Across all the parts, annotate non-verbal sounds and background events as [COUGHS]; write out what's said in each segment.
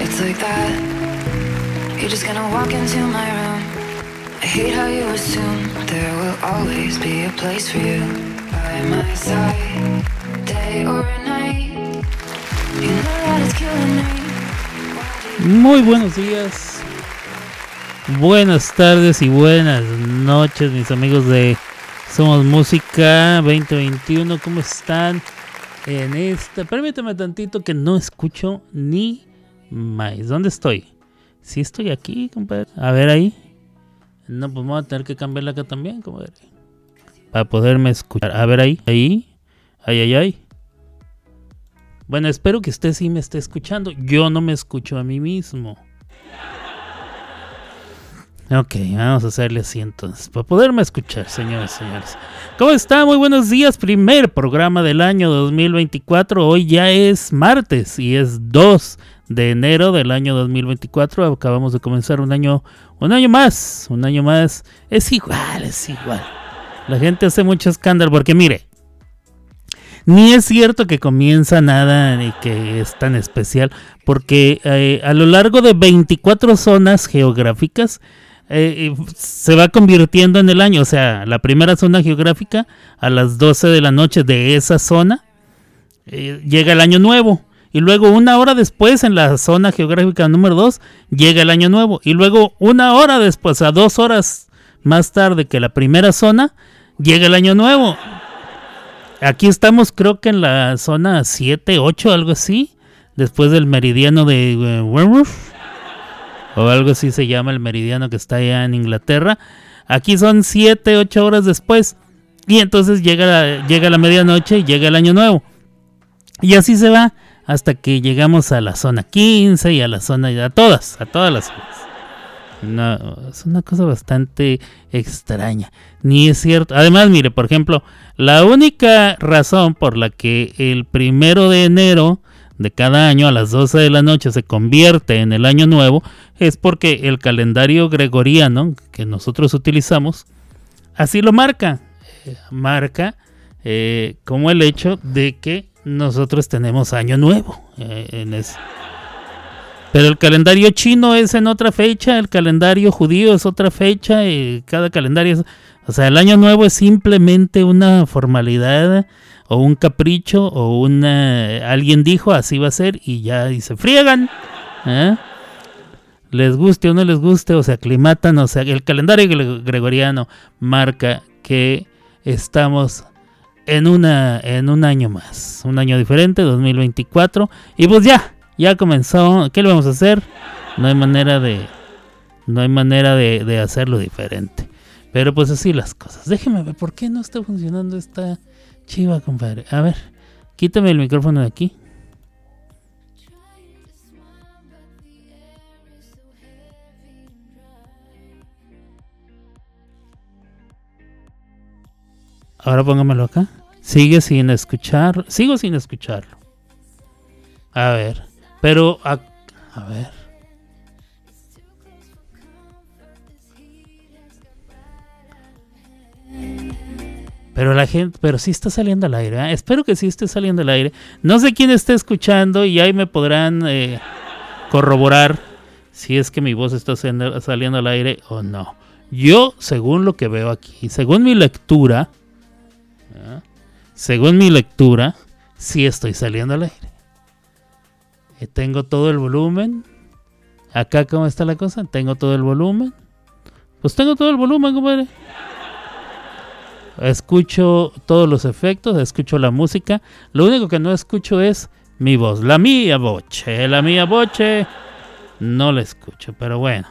It's like that. You're just gonna walk into my room. I hate how you assume there will always be a place for you by my side, day or night. You know that it's killing me. Muy buenos días, buenas tardes y buenas noches, mis amigos de Somos Música 2021. ¿Cómo están en esta? Permítame tantito que no escucho ni más. ¿Dónde estoy? Sí estoy aquí, compadre. A ver ahí. No, pues vamos a tener que cambiarla acá también, compadre. Para poderme escuchar. A ver ahí, ahí. Ay, ay, ay. Bueno, espero que usted sí me esté escuchando. Yo no me escucho a mí mismo. Ok, vamos a hacerle así entonces, para poderme escuchar, señores señores. ¿Cómo está? Muy buenos días, primer programa del año 2024. Hoy ya es martes y es 2 de enero del año 2024. Acabamos de comenzar un año, un año más, un año más. Es igual, es igual. La gente hace mucho escándalo porque mire, ni es cierto que comienza nada y que es tan especial, porque eh, a lo largo de 24 zonas geográficas eh, se va convirtiendo en el año. O sea, la primera zona geográfica a las 12 de la noche de esa zona eh, llega el año nuevo. Y luego una hora después en la zona geográfica número 2 llega el año nuevo. Y luego una hora después, a dos horas más tarde que la primera zona, llega el año nuevo. Aquí estamos creo que en la zona 7, 8, algo así. Después del meridiano de uh, Werewolf. O algo así se llama el meridiano que está allá en Inglaterra. Aquí son 7, 8 horas después. Y entonces llega la, llega la medianoche y llega el año nuevo. Y así se va hasta que llegamos a la zona 15 y a la zona, a todas, a todas las zonas. No, es una cosa bastante extraña. Ni es cierto. Además, mire, por ejemplo, la única razón por la que el primero de enero de cada año a las 12 de la noche se convierte en el año nuevo es porque el calendario gregoriano que nosotros utilizamos así lo marca. Eh, marca eh, como el hecho de que nosotros tenemos año nuevo eh. Pero el calendario chino es en otra fecha, el calendario judío es otra fecha, y cada calendario es... O sea, el año nuevo es simplemente una formalidad o un capricho o una... Alguien dijo así va a ser y ya y se friegan. ¿eh? Les guste o no les guste o se aclimatan, o sea, el calendario gregoriano marca que estamos en, una, en un año más, un año diferente, 2024. Y pues ya, ya comenzó. ¿Qué le vamos a hacer? No hay manera de. No hay manera de, de hacerlo diferente. Pero pues así las cosas. Déjeme ver, ¿por qué no está funcionando esta chiva, compadre? A ver, quítame el micrófono de aquí. Ahora póngamelo acá. Sigue sin escuchar. Sigo sin escucharlo. A ver. Pero, a, a ver. Pero la gente, pero sí está saliendo al aire. ¿eh? Espero que sí esté saliendo al aire. No sé quién esté escuchando y ahí me podrán eh, corroborar si es que mi voz está saliendo al aire o no. Yo, según lo que veo aquí, según mi lectura, ¿eh? según mi lectura, sí estoy saliendo al aire. Y tengo todo el volumen. Acá, ¿cómo está la cosa? Tengo todo el volumen. Pues tengo todo el volumen, compadre. Escucho todos los efectos, escucho la música. Lo único que no escucho es mi voz. La mía boche, la mía boche. No la escucho, pero bueno.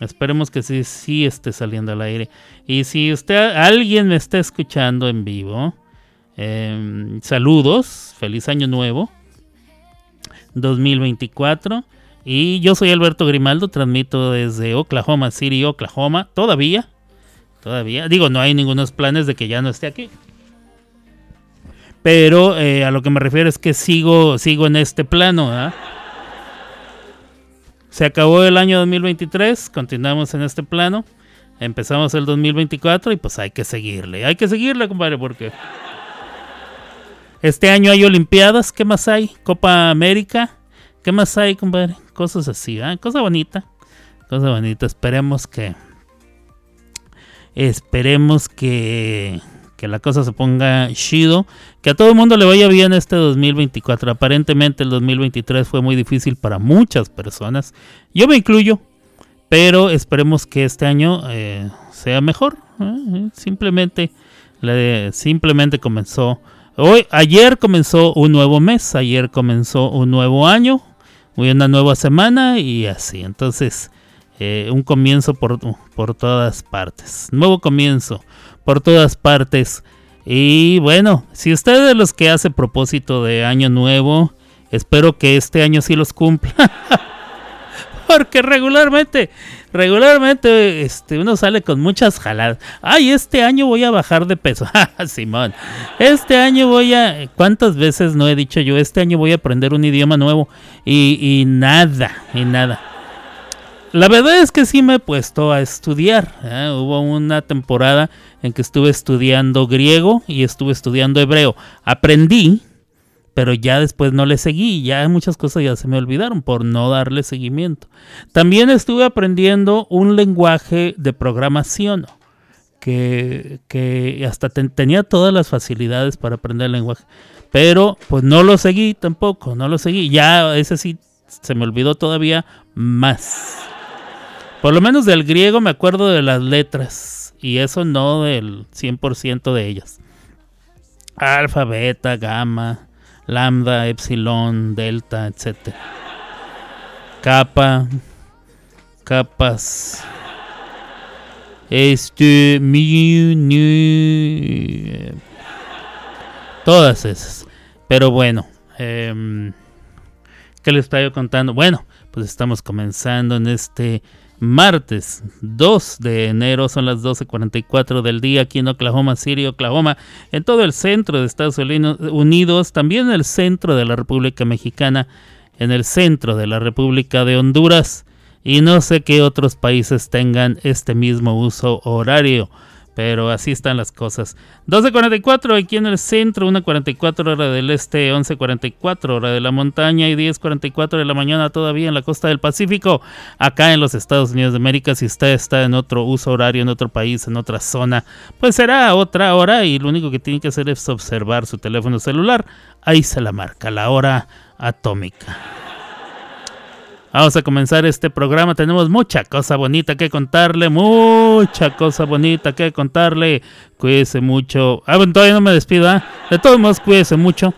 Esperemos que sí, sí esté saliendo al aire. Y si usted, alguien me está escuchando en vivo, em, saludos, feliz año nuevo 2024. Y yo soy Alberto Grimaldo, transmito desde Oklahoma City, Oklahoma, todavía. Todavía. Digo, no hay ningunos planes de que ya no esté aquí. Pero eh, a lo que me refiero es que sigo, sigo en este plano. ¿ah? Se acabó el año 2023, continuamos en este plano. Empezamos el 2024 y pues hay que seguirle. Hay que seguirle, compadre, porque este año hay Olimpiadas. ¿Qué más hay? Copa América. ¿Qué más hay, compadre? Cosas así, ¿ah? Cosa bonita. Cosa bonita. Esperemos que. Esperemos que. Que la cosa se ponga chido. Que a todo el mundo le vaya bien este 2024. Aparentemente el 2023 fue muy difícil para muchas personas. Yo me incluyo. Pero esperemos que este año eh, sea mejor. ¿eh? Simplemente, simplemente comenzó. Hoy, ayer comenzó un nuevo mes. Ayer comenzó un nuevo año. Una nueva semana y así. Entonces, eh, un comienzo por, por todas partes. Nuevo comienzo por todas partes. Y bueno, si usted es de los que hace propósito de año nuevo, espero que este año sí los cumpla. [LAUGHS] Porque regularmente, regularmente este, uno sale con muchas jaladas. Ay, este año voy a bajar de peso. [LAUGHS] Simón, este año voy a... ¿Cuántas veces no he dicho yo? Este año voy a aprender un idioma nuevo. Y, y nada, y nada. La verdad es que sí me he puesto a estudiar. ¿eh? Hubo una temporada en que estuve estudiando griego y estuve estudiando hebreo. Aprendí, pero ya después no le seguí. Ya muchas cosas ya se me olvidaron por no darle seguimiento. También estuve aprendiendo un lenguaje de programación que, que hasta tenía todas las facilidades para aprender el lenguaje. Pero pues no lo seguí tampoco, no lo seguí. Ya ese sí se me olvidó todavía más. Por lo menos del griego me acuerdo de las letras. Y eso no del 100% de ellas. Alfa, beta, gamma, lambda, epsilon, delta, etc. Capa, capas. Este, mi, ni, todas esas. Pero bueno, eh, ¿qué les estoy contando? Bueno, pues estamos comenzando en este martes 2 de enero, son las 12.44 del día aquí en Oklahoma City, Oklahoma, en todo el centro de Estados Unidos, también en el centro de la República Mexicana, en el centro de la República de Honduras y no sé qué otros países tengan este mismo uso horario. Pero así están las cosas. 12.44 aquí en el centro, 1.44 hora del este, 11.44 hora de la montaña y 10.44 de la mañana todavía en la costa del Pacífico, acá en los Estados Unidos de América. Si usted está en otro uso horario, en otro país, en otra zona, pues será otra hora y lo único que tiene que hacer es observar su teléfono celular. Ahí se la marca, la hora atómica. Vamos a comenzar este programa. Tenemos mucha cosa bonita que contarle. Mucha cosa bonita que contarle. Cuídese mucho. Ah, todavía no me despido. ¿ah? De todos modos, cuídese mucho.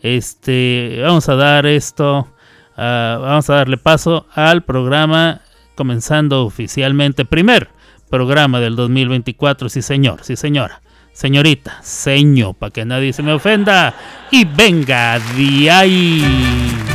Este, vamos a dar esto. Uh, vamos a darle paso al programa. Comenzando oficialmente. Primer programa del 2024. Sí, señor. Sí, señora. Señorita. Señor. Para que nadie se me ofenda. Y venga de ahí.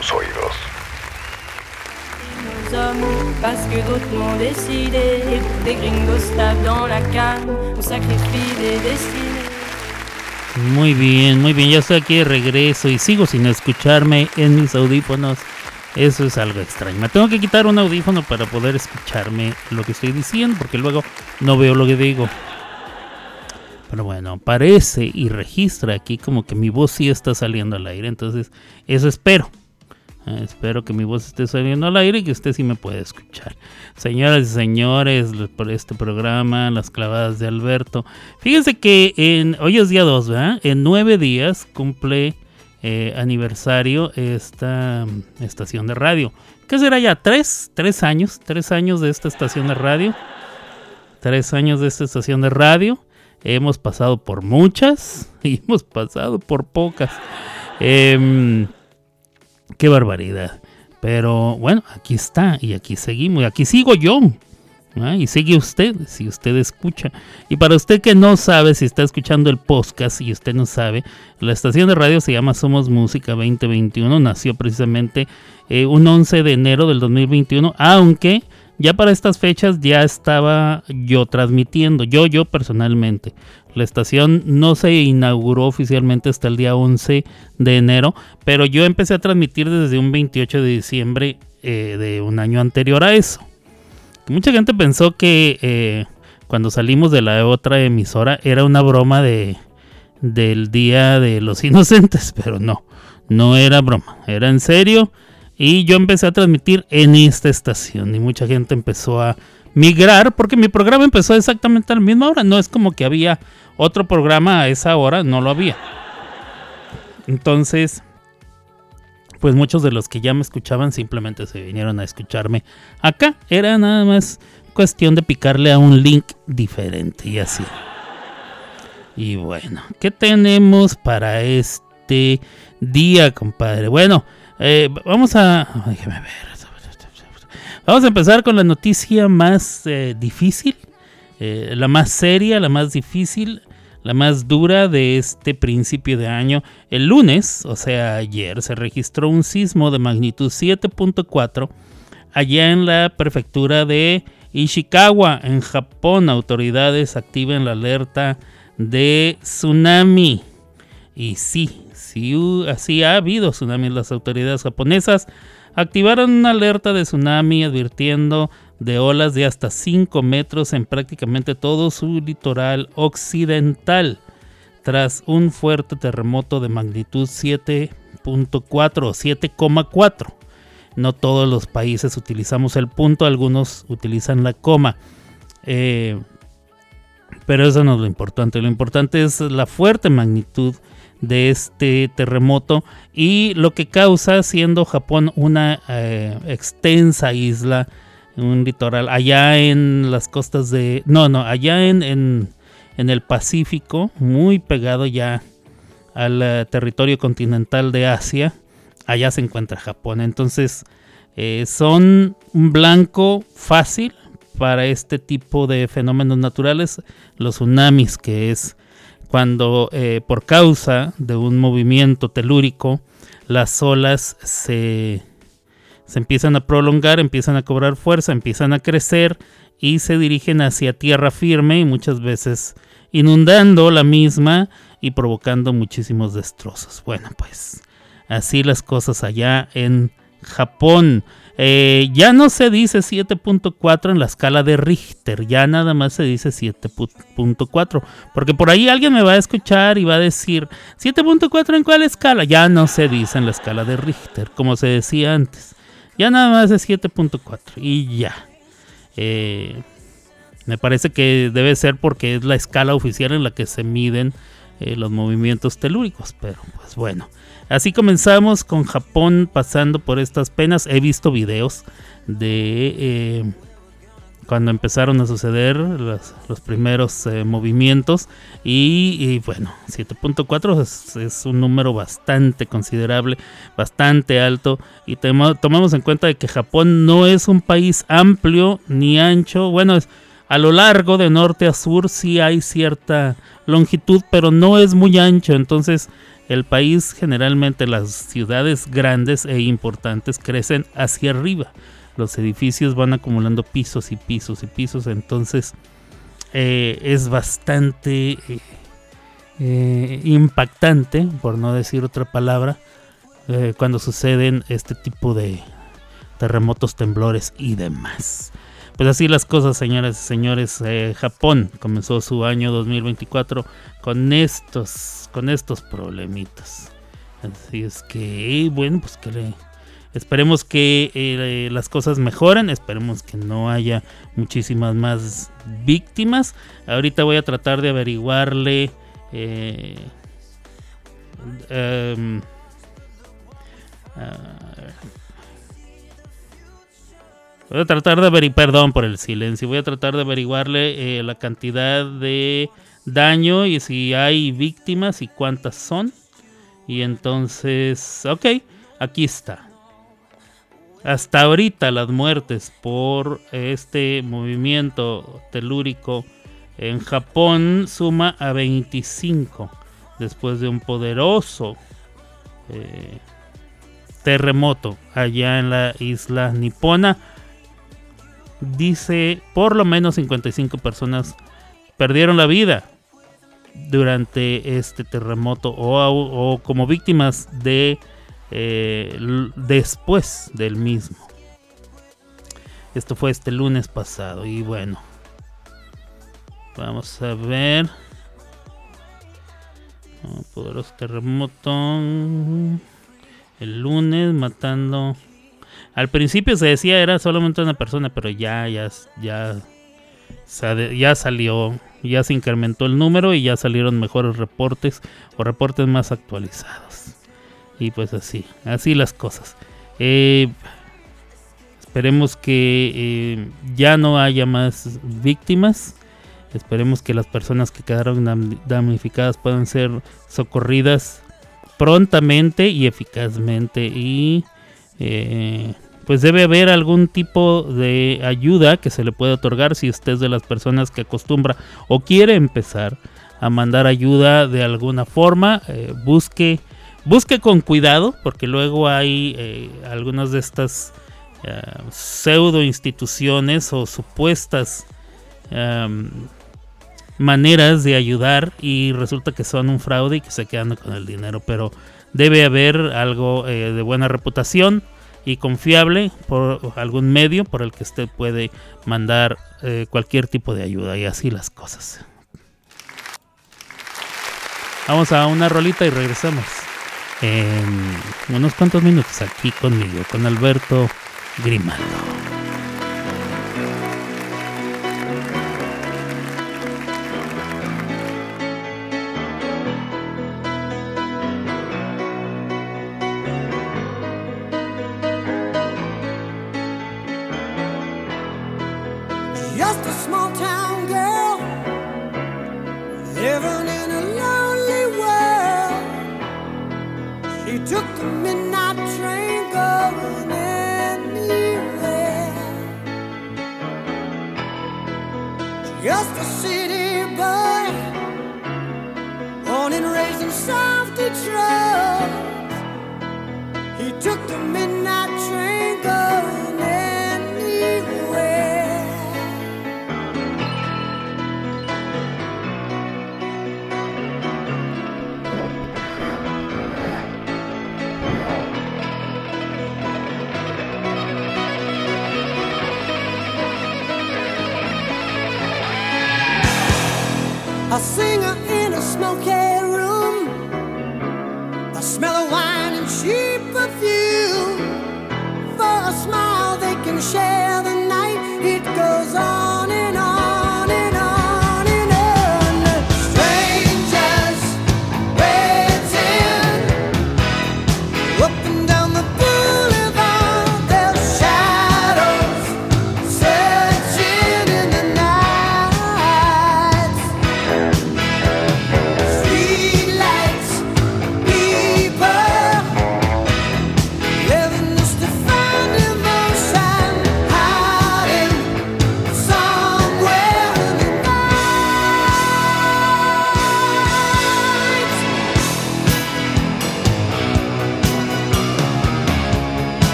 Tus oídos. nos hommes parce que d'autres m'ont décidé. Des gringos tapent dans la canne, on sacrifie des destinées. Muy bien, muy bien. Ya estoy aquí de regreso y sigo sin escucharme en mis audífonos. Eso es algo extraño. Me tengo que quitar un audífono para poder escucharme lo que estoy diciendo, porque luego no veo lo que digo. Pero bueno, parece y registra aquí como que mi voz sí está saliendo al aire. Entonces, eso espero. Eh, espero que mi voz esté saliendo al aire y que usted sí me pueda escuchar. Señoras y señores, por este programa, las clavadas de Alberto. Fíjense que hoy es día 2, ¿verdad? En nueve días cumple eh, aniversario esta estación de radio. ¿Qué será ya? ¿Tres? ¿Tres años? ¿Tres años de esta estación de radio? Tres años de esta estación de radio. Hemos pasado por muchas [LAUGHS] y hemos pasado por pocas. Em, qué barbaridad. Pero bueno, aquí está y aquí seguimos. Y aquí sigo yo. ¿ah? Y sigue usted, si usted escucha. Y para usted que no sabe, si está escuchando el podcast y usted no sabe, la estación de radio se llama Somos Música 2021. Nació precisamente eh, un 11 de enero del 2021. Aunque ya para estas fechas ya estaba yo transmitiendo. Yo, yo personalmente. La estación no se inauguró oficialmente hasta el día 11 de enero, pero yo empecé a transmitir desde un 28 de diciembre eh, de un año anterior a eso. Mucha gente pensó que eh, cuando salimos de la otra emisora era una broma de del Día de los Inocentes, [LAUGHS] pero no, no era broma, era en serio. Y yo empecé a transmitir en esta estación y mucha gente empezó a migrar porque mi programa empezó exactamente a la misma hora. No es como que había otro programa a esa hora, no lo había. Entonces, pues muchos de los que ya me escuchaban simplemente se vinieron a escucharme acá. Era nada más cuestión de picarle a un link diferente y así. Y bueno, ¿qué tenemos para este día, compadre? Bueno, eh, vamos a... Déjame ver. Vamos a empezar con la noticia más eh, difícil, eh, la más seria, la más difícil, la más dura de este principio de año. El lunes, o sea, ayer, se registró un sismo de magnitud 7.4 allá en la prefectura de Ishikawa, en Japón. Autoridades activan la alerta de tsunami. Y sí, sí, así ha habido tsunami. Las autoridades japonesas activaron una alerta de tsunami advirtiendo de olas de hasta 5 metros en prácticamente todo su litoral occidental tras un fuerte terremoto de magnitud 7.4 o 7,4. No todos los países utilizamos el punto, algunos utilizan la coma. Eh, pero eso no es lo importante, lo importante es la fuerte magnitud de este terremoto y lo que causa siendo Japón una eh, extensa isla, un litoral allá en las costas de... No, no, allá en, en, el Pacífico, muy pegado ya al uh, territorio continental de Asia, allá se encuentra Japón. Entonces eh, son un blanco fácil para este tipo de fenómenos naturales, los tsunamis, que es cuando eh, por causa de un movimiento telúrico las olas se, se, empiezan a prolongar, empiezan a cobrar fuerza, empiezan a crecer y se dirigen hacia tierra firme y muchas veces inundando la misma y provocando muchísimos destrozos. Bueno, pues así las cosas allá en Japón. Eh, ya no se dice 7.4 en la escala de Richter, ya nada más se dice 7.4, porque por ahí alguien me va a escuchar y va a decir, 7.4 en cuál escala, ya no se dice en la escala de Richter, como se decía antes, ya nada más es 7.4 y ya. Eh, Me parece que debe ser porque es la escala oficial en la que se miden eh, los movimientos telúricos, pero pues bueno. Así comenzamos con Japón pasando por estas penas. He visto videos de eh, cuando empezaron a suceder los, primeros eh, movimientos. Y, y bueno, 7.4 es, es un número bastante considerable, bastante alto. Y tomamos en cuenta de que Japón no es un país amplio ni ancho, bueno, a lo largo de norte a sur sí hay cierta longitud, pero no es muy ancho, entonces el país generalmente las ciudades grandes e importantes crecen hacia arriba. Los edificios van acumulando pisos y pisos y pisos, entonces eh, es bastante eh, eh, impactante, por no decir otra palabra, cuando suceden este tipo de terremotos, temblores y demás. Pues así las cosas, señoras y señores. Japón comenzó su año 2024 con estos, con estos problemitas. Así es que, bueno, pues que le, esperemos que eh, las cosas mejoren. Esperemos que no haya muchísimas más víctimas. Ahorita voy a tratar de averiguarle. eh, em, Voy a tratar de averiguar, perdón por el silencio, voy a tratar de averiguarle eh, la cantidad de daño y si hay víctimas y cuántas son. Y entonces, ok, aquí está. Hasta ahorita las muertes por este movimiento telúrico en Japón suma a 25 después de un poderoso eh, terremoto allá en la isla nipona dice por lo menos 55 personas perdieron la vida durante este terremoto o, como víctimas de eh, después del mismo. Esto fue este lunes pasado y bueno, vamos a ver. Oh, poderoso terremoto el lunes matando al principio se decía era solamente una persona, pero ya, ya, ya, ya salió, ya se incrementó el número y ya salieron mejores reportes o reportes más actualizados. Y pues así, así las cosas. Eh, esperemos que eh, ya no haya más víctimas. Esperemos que las personas que quedaron dam- damnificadas puedan ser socorridas prontamente y eficazmente y eh, pues debe haber algún tipo de ayuda que se le pueda otorgar si usted es de las personas que acostumbra o quiere empezar a mandar ayuda de alguna forma eh, busque busque con cuidado porque luego hay eh, algunas de estas eh, pseudo instituciones o supuestas em, maneras de ayudar y resulta que son un fraude y que se quedan con el dinero pero debe haber algo de buena reputación y confiable por algún medio por el que usted puede mandar eh, cualquier tipo de ayuda y así las cosas. Vamos a una rolita y regresamos en unos cuantos minutos aquí conmigo, con Alberto Grimaldo. streets of He took the midnight train going anywhere. In a smoky smell of wine and cheap perfume. For a smile, they can share the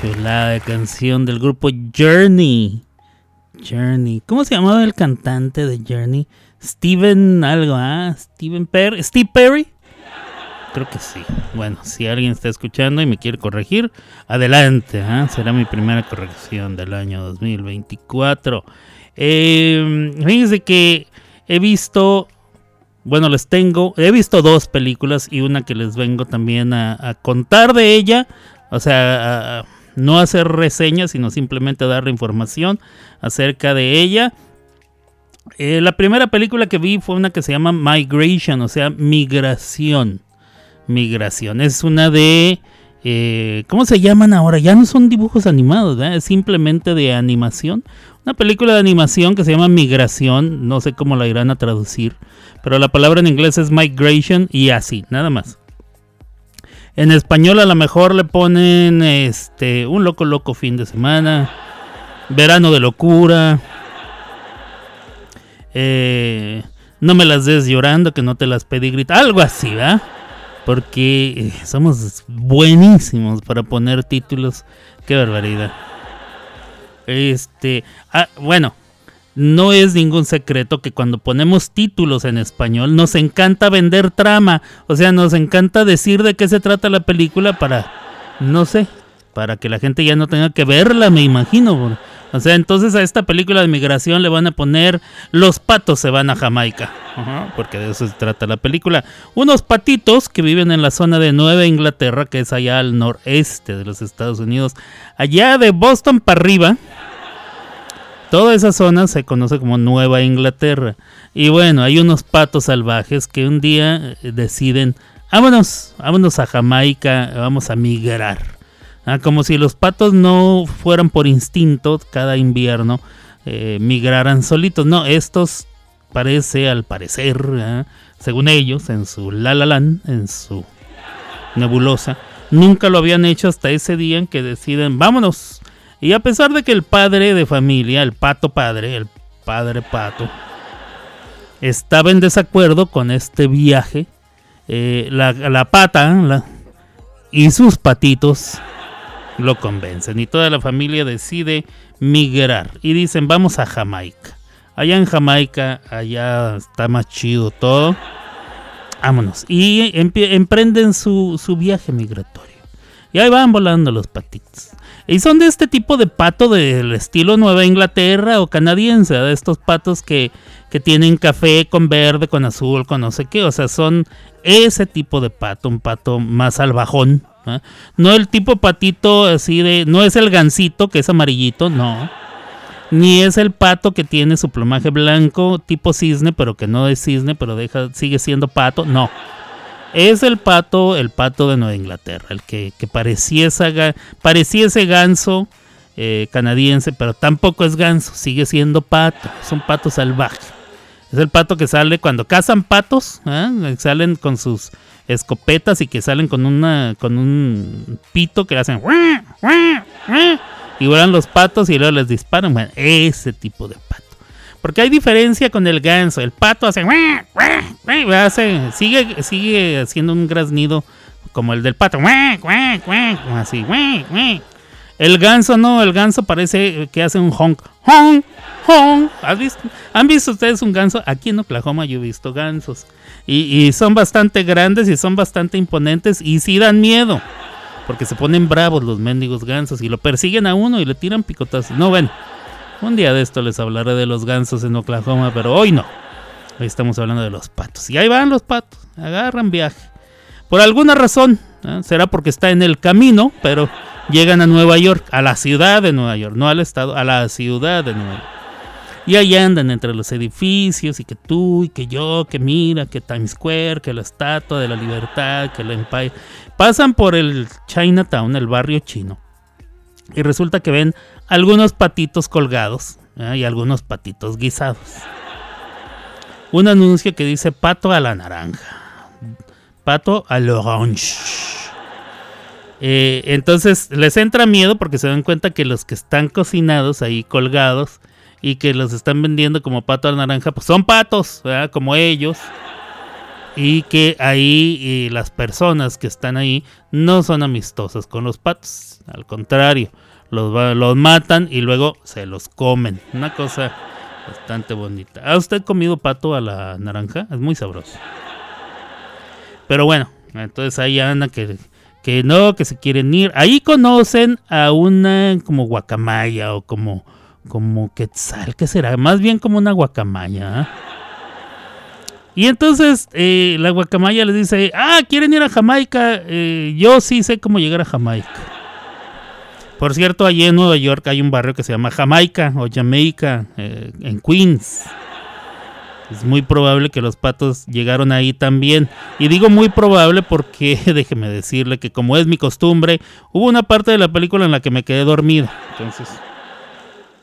Chulada canción del grupo Journey. Journey. ¿Cómo se llamaba el cantante de Journey? Steven algo, ¿ah? Steven Perry. Steve Perry. Creo que sí. Bueno, si alguien está escuchando y me quiere corregir, adelante. ¿ah? Será mi primera corrección del año 2024. Eh, fíjense que he visto, bueno, les tengo, he visto dos películas y una que les vengo también a, contar de ella. O sea, no hacer reseñas, sino simplemente dar información acerca de ella. Eh, la primera película que vi fue una que se llama Migration, o sea, migración. Migración. Es una de... Eh, ¿Cómo se llaman ahora? Ya no son dibujos animados, es simplemente de animación. Una película de animación que se llama Migración, no sé cómo la irán a traducir, pero la palabra en inglés es Migration y así, nada más. En español a lo mejor le ponen este un loco loco fin de semana, verano de locura, eh, no me las des llorando que no te las pedí grita, algo así, ¿verdad? Porque eh, somos buenísimos para poner títulos, qué barbaridad. Este, ah, bueno, no es ningún secreto que cuando ponemos títulos en español nos encanta vender trama. O sea, nos encanta decir de qué se trata la película para, no sé, para que la gente ya no tenga que verla, me imagino. O sea, entonces a esta película de migración le van a poner Los patos se van a Jamaica. porque de eso se trata la película. Unos patitos que viven en la zona de Nueva Inglaterra, que es allá al noreste de los Estados Unidos. Allá de Boston para arriba Toda esa zona se conoce como Nueva Inglaterra. Y bueno, hay unos patos salvajes que un día eh, deciden, vámonos, vámonos a Jamaica, vamos a migrar. Ah, como si los patos no fueran por instinto cada invierno, eh, migraran solitos. No, estos parece, al parecer, ah, según ellos, en su la la en su nebulosa, nunca lo habían hecho hasta ese día en que deciden, vámonos, y a pesar de que el padre de familia, el pato padre, el padre pato, estaba en desacuerdo con este viaje, eh, la, pata y sus patitos lo convencen y toda la familia decide migrar y dicen vamos a Jamaica. Allá en Jamaica, allá está más chido todo. Vámonos. Y emprenden su, su viaje migratorio. Y ahí van volando los patitos. Y son de este tipo de pato del estilo Nueva Inglaterra o canadiense, de estos patos que, que tienen café con verde, con azul, con no sé qué. O sea, son ese tipo de pato, un pato más salvajón. No el tipo patito así de... No es el gansito que es amarillito, no. Ni es el pato que tiene su plumaje blanco tipo cisne, pero que no es cisne, pero deja, sigue siendo pato, no. Es el pato, el pato de Nueva Inglaterra, el que, que parecía, ese ganso eh, canadiense, pero tampoco es ganso, sigue siendo pato, es un pato salvaje. Es el pato que sale cuando cazan patos, ¿eh? salen con sus escopetas y que salen con una con un pito que hacen y vuelan los patos y luego les disparan. Bueno, ese tipo de pato. Porque hay diferencia con el ganso. El pato hace, hace sigue, sigue haciendo un graznido como el del pato. Así. El ganso no, el ganso parece que hace un honk. Honk, honk. ¿Han visto ustedes un ganso? Aquí en Oklahoma yo he visto gansos. Y, son bastante grandes y son bastante imponentes y sí dan miedo. Porque se ponen bravos los mendigos gansos y lo persiguen a uno y le tiran picotazos. No, ven. Un día de esto les hablaré de los gansos en Oklahoma, pero hoy no. Hoy estamos hablando de los patos. Y ahí van los patos, agarran viaje. Por alguna razón, ¿eh? será porque está en el camino, pero llegan a Nueva York, a la ciudad de Nueva York, no al estado, a la ciudad de Nueva York. Y ahí andan entre los edificios y que tú y que yo, que mira, que Times Square, que la Estatua de la Libertad, que el Empire. Pasan por el Chinatown, el barrio chino. Y resulta que ven algunos patitos colgados y algunos patitos guisados. Un anuncio que dice pato a la naranja, pato al orange. Eh, entonces les entra miedo porque se dan cuenta que los que están cocinados ahí colgados y que los están vendiendo como pato a la naranja, pues son patos, como ellos. Y que ahí eh, las personas que están ahí no son amistosas con los patos, al contrario, los, los matan y luego se los comen. Una cosa bastante bonita. ¿Ha usted comido pato a la naranja? Es muy sabroso. Pero bueno, entonces ahí anda que, que no, que se quieren ir. Ahí conocen a una como guacamaya o como, como quetzal, ¿qué será? Más bien como una guacamaya. ¿ah? Y entonces eh, la guacamaya les dice, ah, ¿quieren ir a Jamaica? Eh, yo sí sé cómo llegar a Jamaica. Por cierto, allí en Nueva York hay un barrio que se llama Jamaica o Jamaica, eh, en Queens. Es muy probable que los patos llegaron ahí también. Y digo muy probable porque [LAUGHS] déjeme decirle que como es mi costumbre, hubo una parte de la película en la que me quedé dormido. Entonces,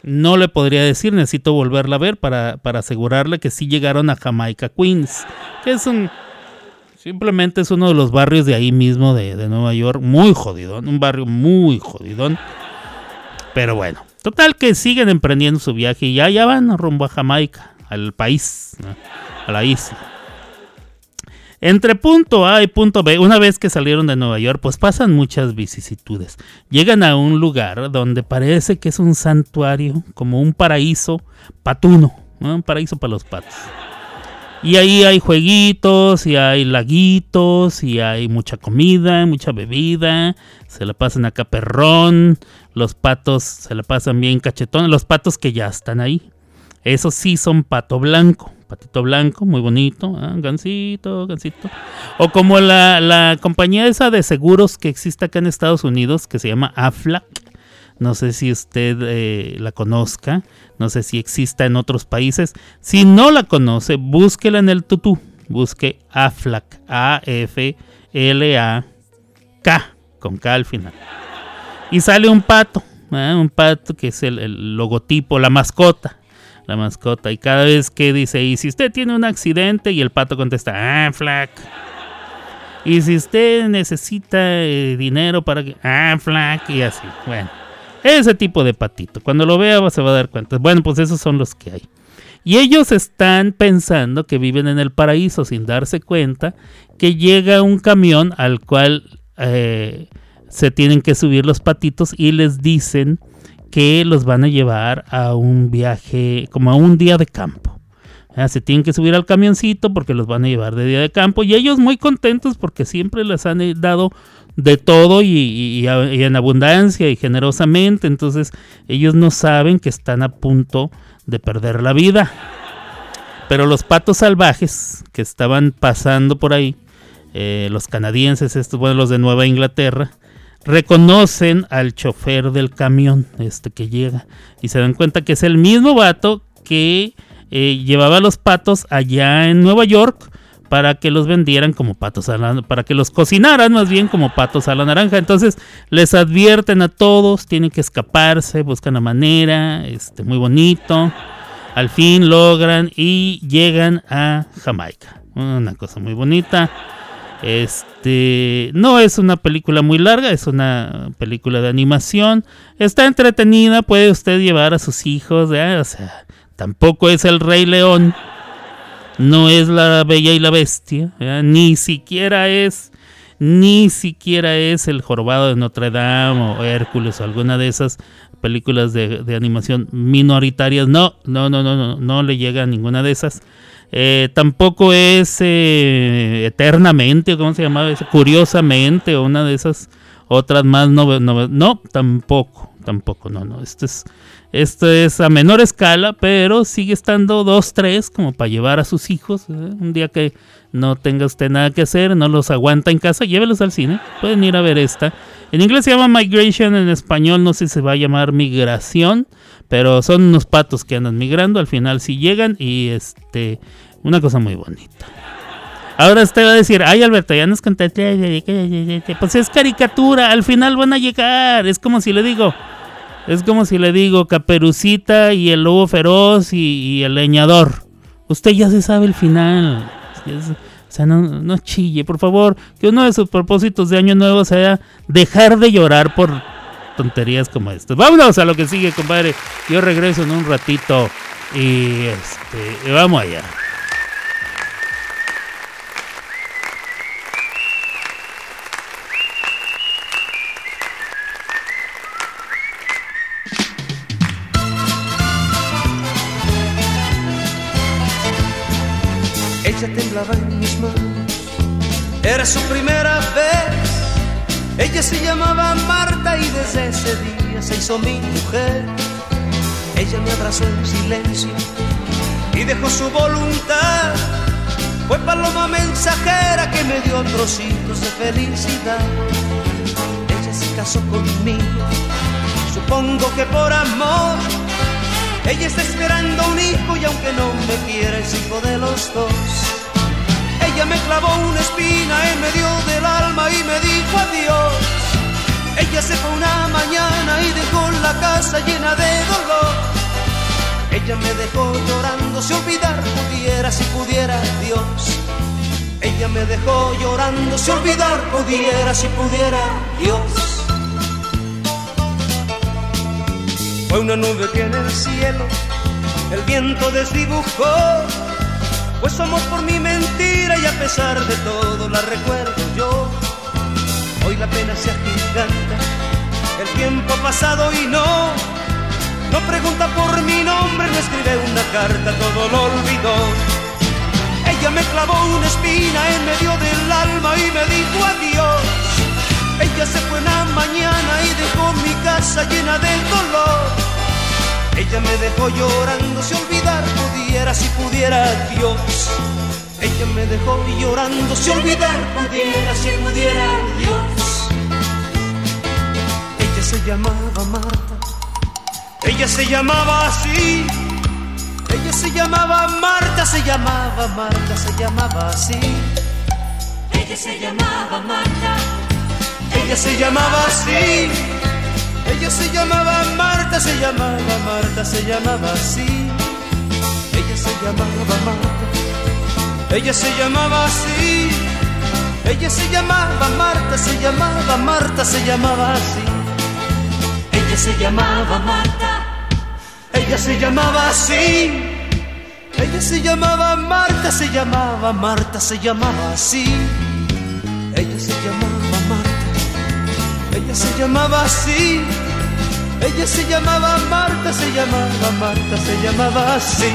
no le podría decir, necesito volverla a ver para, para asegurarle que sí llegaron a Jamaica Queens. Que es un... Simplemente es uno de los barrios de ahí mismo de, de Nueva York. Muy jodidón. Un barrio muy jodidón. Pero bueno. Total que siguen emprendiendo su viaje y ya, ya van rumbo a Jamaica. Al país. A la isla. Entre punto A y punto B, una vez que salieron de Nueva York, pues pasan muchas vicisitudes. Llegan a un lugar donde parece que es un santuario, como un paraíso patuno, ¿no? un paraíso para los patos. Y ahí hay jueguitos, y hay laguitos, y hay mucha comida, mucha bebida. Se la pasan acá perrón. Los patos se la pasan bien cachetones. Los patos que ya están ahí. Esos sí son pato blanco. Patito blanco, muy bonito. ¿ah? Gansito, gansito. O como la, la compañía esa de seguros que existe acá en Estados Unidos, que se llama AFLAC. No sé si usted eh, la conozca. No sé si exista en otros países. Si no la conoce, búsquela en el tutú. Busque AFLAC. A-F-L-A-K. Con K al final. Y sale un pato. ¿ah? Un pato que es el logotipo, la mascota la mascota. Y cada vez que dice, y si usted tiene un accidente, y el pato contesta, ah, flac. Y si usted necesita eh, dinero para que, ah, flac, y así. Bueno, ese tipo de patito. Cuando lo vea se va a dar cuenta. Bueno, pues esos son los que hay. Y ellos están pensando que viven en el paraíso sin darse cuenta que llega un camión al cual eh, se tienen que subir los patitos y les dicen que los van a llevar a un viaje, como a un día de campo. Ya, se tienen que subir al camioncito porque los van a llevar de día de campo y ellos muy contentos porque siempre les han eh, dado de todo y en abundancia y generosamente. Entonces ellos no saben que están a punto de perder la vida. Pero los patos salvajes que estaban pasando por ahí, eh, los canadienses, estos, bueno, los de Nueva Inglaterra, reconocen al chofer del camión este que llega y se dan cuenta que es el mismo vato que eh, llevaba los patos allá en Nueva York para que los vendieran como patos a la, para que los cocinaran más bien como patos a la naranja. Entonces les advierten a todos, tienen que escaparse, buscan la manera, este muy bonito. Al fin logran y llegan a Jamaica. Una cosa muy bonita. Este no es una película muy larga, es una película de animación. Está entretenida, puede usted llevar a sus hijos, ¿eh? o sea, tampoco es el Rey León, no es la Bella y la Bestia, ¿eh? ni siquiera es, ni siquiera es el Jorobado de Notre Dame o Hércules o alguna de esas películas de, de animación minoritarias. No, no, no, no, no, no le llega a ninguna de esas. Eh, tampoco es eh, eternamente, ¿cómo se llamaba? Curiosamente, o una de esas otras más no, no, tampoco, tampoco, no, no. Esto es, esto es a menor escala, pero sigue estando dos, tres, como para llevar a sus hijos. ¿eh? Un día que no tenga usted nada que hacer, no los aguanta en casa, llévelos al cine. Pueden ir a ver esta. En inglés se llama Migration, en español no sé si se va a llamar Migración, pero son unos patos que andan migrando. Al final sí llegan y este, una cosa muy bonita. Ahora usted va a decir, ay Alberto, ya nos contaste, pues es caricatura, al final van a llegar, es como si le digo, es como si le digo Caperucita y el lobo feroz y, el leñador. Usted ya se sabe el final. O sea, no, no chille, por favor. Que uno de sus propósitos de año nuevo sea dejar de llorar por tonterías como estas. Vámonos a lo que sigue, compadre. Yo regreso en un ratito y este, vamos allá. Ella temblaba en mis era su primer ella se llamaba Marta y desde ese día se hizo mi mujer. Ella me abrazó en silencio y dejó su voluntad. Fue paloma mensajera que me dio trocitos de felicidad. Ella se casó conmigo, supongo que por amor. Ella está esperando un hijo y aunque no me quiera es hijo de los dos. Ella me clavó una espina en medio del alma y me dijo adiós. Ella se fue una mañana y dejó la casa llena de dolor. Ella me dejó llorando, si olvidar pudiera, si pudiera Dios. Ella me dejó llorando, si olvidar pudiera, si pudiera Dios. Fue una nube que en el cielo el viento desdibujó. Pues somos por mi mentira y a pesar de todo la recuerdo yo. Hoy la pena se agiganta, el tiempo ha pasado y no. No pregunta por mi nombre, no escribe una carta, todo lo olvidó. Ella me clavó una espina en medio del alma y me dijo adiós. Ella se fue una mañana y dejó mi casa llena de dolor. Ella me dejó llorando, si olvidar pudiera, si pudiera Dios. Ella me dejó llorando, si olvidar pudiera, si pudiera Dios. Ella se llamaba Marta, ella se llamaba así. Ella se llamaba Marta, se llamaba Marta, se llamaba así. Ella se llamaba Marta. Ella se llamaba así. Ella se llamaba Marta, se llamaba Marta, se llamaba así. Ella se llamaba Marta. Ella se llamaba así. Ella se llamaba Marta, se llamaba Marta, se llamaba así. Ella se llamaba Marta. Ella se llamaba así. Ella se llamaba Marta, se llamaba Marta, se llamaba así. Ella se llamaba. Ella se llamaba así. Ella se llamaba Marta, se llamaba Marta, se llamaba así.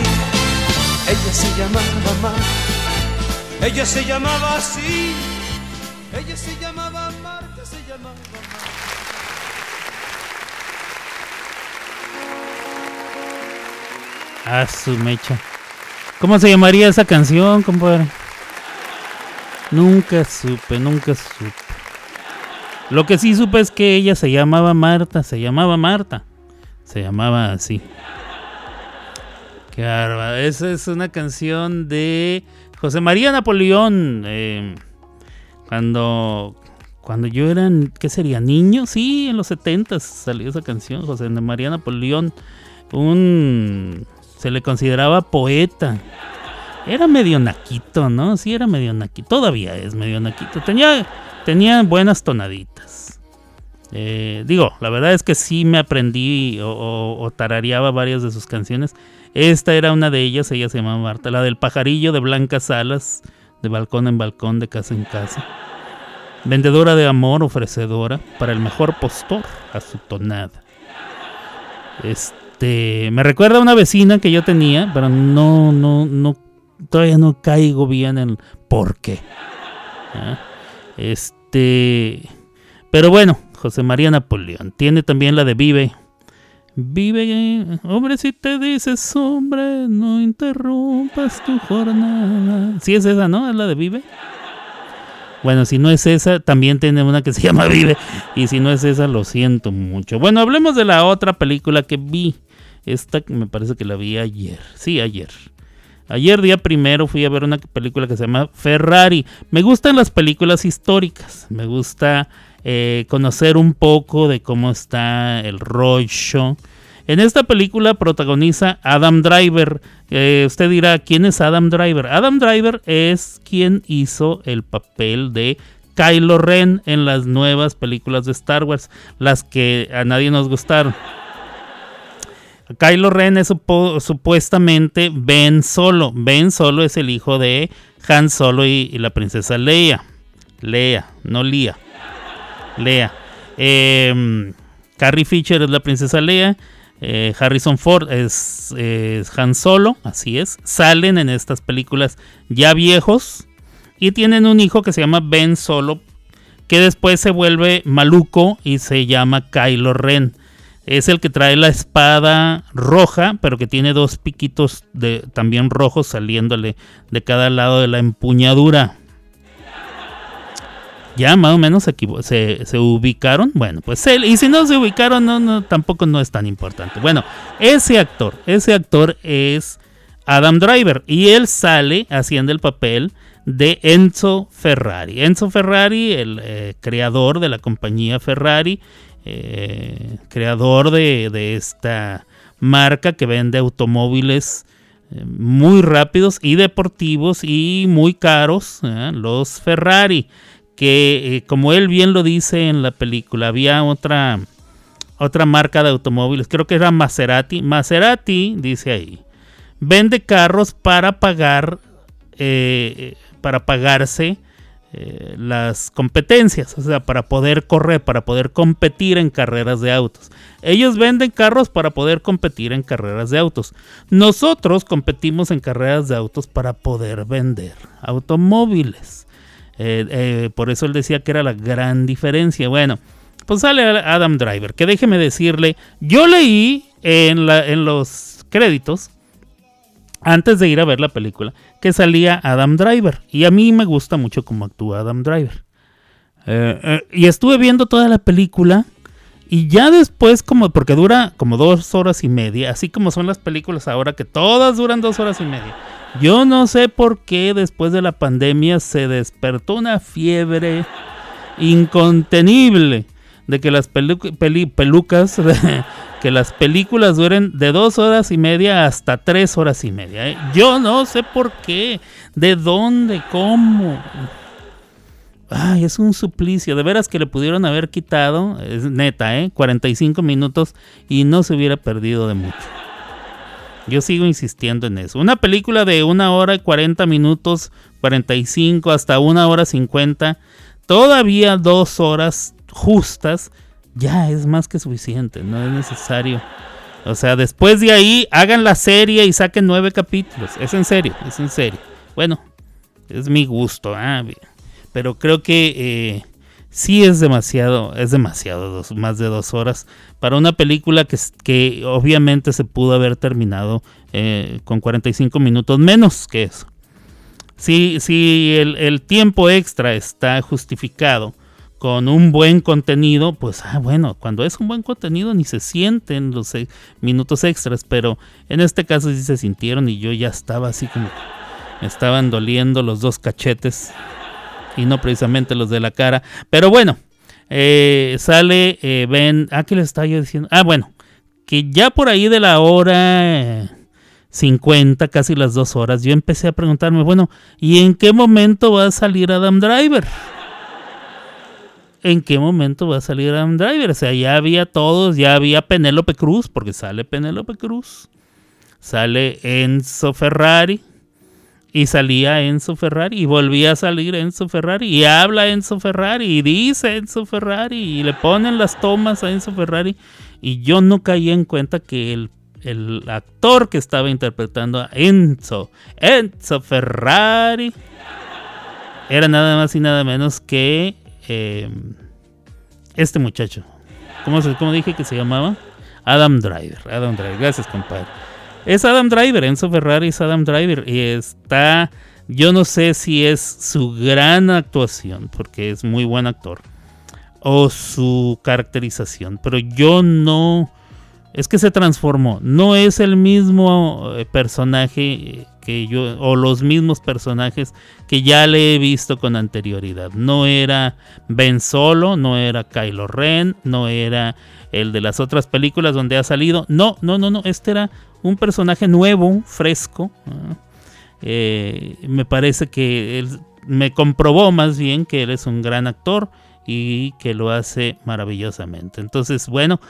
Ella se llamaba Marta. Ella se llamaba así. Ella se llamaba Marta, se llamaba Marta. A su mecha. ¿Cómo se llamaría esa canción, compadre? Nunca supe, nunca supe. Lo que sí supe es que ella se llamaba Marta, se llamaba Marta. Se llamaba así. Qué bárbaro. Esa es una canción de José María Napoleón. eh, cuando, cuando yo era, ¿qué sería? Niño, sí, en los 70 salió esa canción. José María Napoleón, un, se le consideraba poeta. Era medio naquito, ¿no? Sí, era medio naquito. Todavía es medio naquito. Tenía, tenía buenas tonaditas. Eh, digo, la verdad es que sí me aprendí o, o- tarareaba varias de sus canciones. Esta era una de ellas, ella se llamaba Marta, la del pajarillo de blancas alas, de balcón en balcón, de casa en casa. Vendedora de amor, ofrecedora, para el mejor postor, a su tonada. Este, me recuerda a una vecina que yo tenía, pero no, no, no, todavía no caigo bien en por qué. Este, pero bueno, José María Napoleón tiene también la de Vive. Vive, hombre, si te dices hombre, no interrumpas tu jornada. Si es esa, ¿no? Es la de Vive. Bueno, si no es esa, también tiene una que se [LAUGHS] llama Vive. Y si no es esa, lo siento mucho. Bueno, hablemos de la otra película que vi. Esta me parece que la vi ayer. Sí, ayer. Ayer día primero fui a ver una película que se llama Ferrari. Me gustan las películas históricas. Me gusta eh, conocer un poco de cómo está el rollo. En esta película protagoniza Adam Driver. Eh, usted dirá, ¿quién es Adam Driver? Adam Driver es quien hizo el papel de Kylo Ren en las nuevas películas de Star Wars, las que a nadie nos gustaron. Kylo Ren es supuestamente Ben Solo. Ben Solo es el hijo de Han Solo y, la princesa Leia. Leia, no Lía. Leia. Em, Carrie Fisher es la princesa Leia. eh, Harrison Ford es, es Han Solo, así es. Salen en estas películas ya viejos y tienen un hijo que se llama Ben Solo, que después se vuelve maluco y se llama Kylo Ren. Es el que trae la espada roja, pero que tiene dos piquitos de, también rojos saliéndole de cada lado de la empuñadura. Ya más o menos equivo- se, se ubicaron. Bueno, pues él, y si no se ubicaron, no, no, tampoco no es tan importante. Bueno, ese actor, ese actor es Adam Driver y él sale haciendo el papel de Enzo Ferrari. Enzo Ferrari, el eh, creador de la compañía Ferrari, eh, creador de, de esta marca que vende automóviles eh, muy rápidos y deportivos y muy caros, ¿eh? los Ferrari, que como él bien lo dice en la película, había otra, otra marca de automóviles, creo que era Maserati. Maserati, dice ahí, vende carros para pagar, para pagarse eh, las competencias, o sea, para poder correr, para poder competir en carreras de autos. Ellos venden carros para poder competir en carreras de autos. Nosotros competimos en carreras de autos para poder vender automóviles. Eh, eh, por eso él decía que era la gran diferencia. Bueno, pues sale Adam Driver, que déjeme decirle, yo leí en, los créditos, antes de ir a ver la película, que salía Adam Driver. Y a mí me gusta mucho cómo actúa Adam Driver. Eh, eh, y estuve viendo toda la película. Y ya después, como porque dura como dos horas y media, así como son las películas ahora, que todas duran dos horas y media. Yo no sé por qué después de la pandemia se despertó una fiebre incontenible de que las pelucas, [LAUGHS] que las películas duren de dos horas y media hasta tres horas y media. ¿eh? Yo no sé por qué, de dónde, cómo. Ay, es un suplicio. De veras que le pudieron haber quitado, es neta, ¿eh? 45 minutos y no se hubiera perdido de mucho. Yo sigo insistiendo en eso. Una película de una hora y 40 minutos, 45 hasta una hora 50, todavía dos horas justas, ya es más que suficiente. No es necesario. O sea, después de ahí, hagan la serie y saquen nueve capítulos. Es en serio, es en serio. Bueno, es mi gusto. bien. Pero creo que eh, sí es demasiado, es demasiado, dos- más de dos horas para una película que, que obviamente se pudo haber terminado eh, con 45 minutos menos que eso. Si, si el tiempo extra está justificado con un buen contenido, pues ah, bueno, cuando es un buen contenido ni se sienten los eh, minutos extras, pero en este caso sí se sintieron y yo ya estaba así como me estaban doliendo los dos cachetes y no precisamente los de la cara. Pero bueno, eh, sale eh, Ben. Ah, ¿qué le estaba yo diciendo? Ah, bueno, que ya por ahí de la hora eh, 50, casi las dos horas, yo empecé a preguntarme, bueno, ¿y en qué momento va a salir Adam Driver? ¿En qué momento va a salir Adam Driver? O sea, ya había todos, ya había Penélope Cruz, porque sale Penélope Cruz, sale Enzo Ferrari, y salía Enzo Ferrari y volvía a salir Enzo Ferrari y habla Enzo Ferrari y dice Enzo Ferrari y le ponen las tomas a Enzo Ferrari y yo no caí en cuenta que el, el actor que estaba interpretando a Enzo, Enzo Ferrari, era nada más y nada menos que eh, este muchacho. ¿Cómo, ¿Cómo dije que se llamaba? Adam Driver. Adam Driver. Gracias, compadre. Es Adam Driver, Enzo Ferrari es Adam Driver. Y está, yo no sé si es su gran actuación, porque es muy buen actor, o su caracterización, pero yo no, es que se transformó, no es el mismo eh, personaje yo, o los mismos personajes que ya le he visto con anterioridad. No era Ben Solo, no era Kylo Ren, no era el de las otras películas donde ha salido. No, no, no, no, este era un personaje nuevo, fresco. Eh, me parece que él me comprobó más bien que él es un gran actor y que lo hace maravillosamente. Entonces, bueno,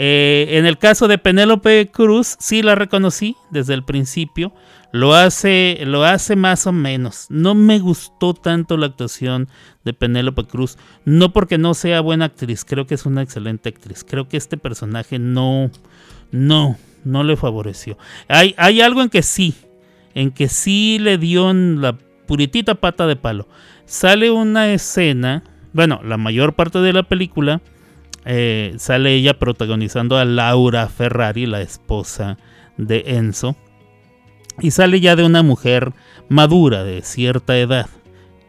eh, en el caso de Penélope Cruz, sí la reconocí desde el principio. Lo hace, lo hace más o menos. No me gustó tanto la actuación de Penélope Cruz. No porque no sea buena actriz, creo que es una excelente actriz. Creo que este personaje no, no, no le favoreció. Hay, hay algo en que sí, en que sí le dio la puritita pata de palo. Sale una escena, bueno, la mayor parte de la película, eh, sale ella protagonizando a Laura Ferrari, la esposa de Enzo, y sale ya de una mujer madura, de cierta edad,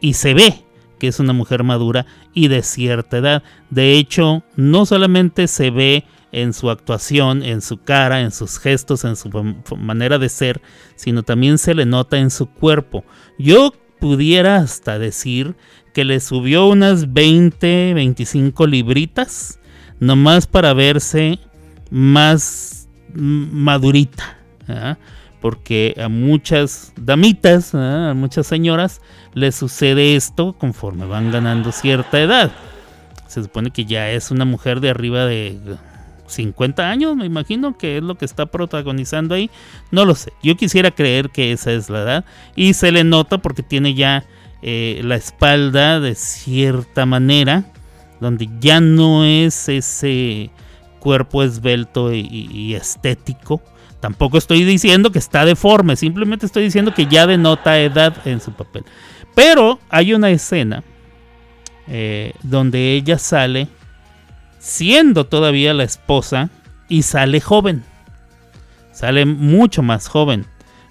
y se ve que es una mujer madura y de cierta edad. De hecho, no solamente se ve en su actuación, en su cara, en sus gestos, en su manera de ser, sino también se le nota en su cuerpo. Yo pudiera hasta decir que le subió unas 20, 25 libritas, nomás para verse más madurita. Porque a muchas damitas, a muchas señoras, les sucede esto conforme van ganando cierta edad. Se supone que ya es una mujer de arriba de 50 años, me imagino que es lo que está protagonizando ahí. No lo sé. Yo quisiera creer que esa es la edad. Y se le nota porque tiene ya eh, la espalda de cierta manera. Donde ya no es ese cuerpo esbelto y, estético. Tampoco estoy diciendo que está deforme. Simplemente estoy diciendo que ya denota edad en su papel. Pero hay una escena eh, donde ella sale siendo todavía la esposa y sale joven. Sale mucho más joven,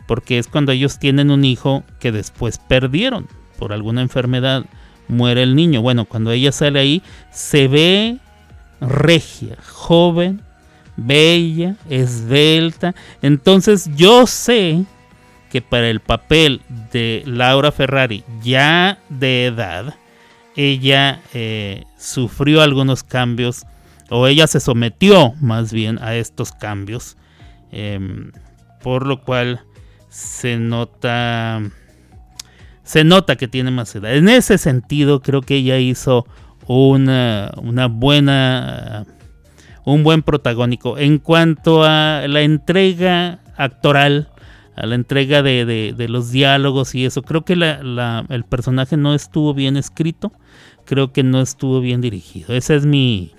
porque es cuando ellos tienen un hijo que después perdieron por alguna enfermedad. Muere el niño. Bueno, cuando ella sale ahí, se ve regia, joven, bella, esbelta. Entonces yo sé que para el papel de Laura Ferrari, ya de edad, ella eh, sufrió algunos cambios, o ella se sometió más bien a estos cambios, em, por lo cual se nota, se nota que tiene más edad. En ese sentido, creo que ella hizo una, una buena, un buen protagónico. En cuanto a la entrega actoral, a la entrega de, los diálogos y eso. Creo que el personaje no estuvo bien escrito, creo que no estuvo bien dirigido. Ese es mi,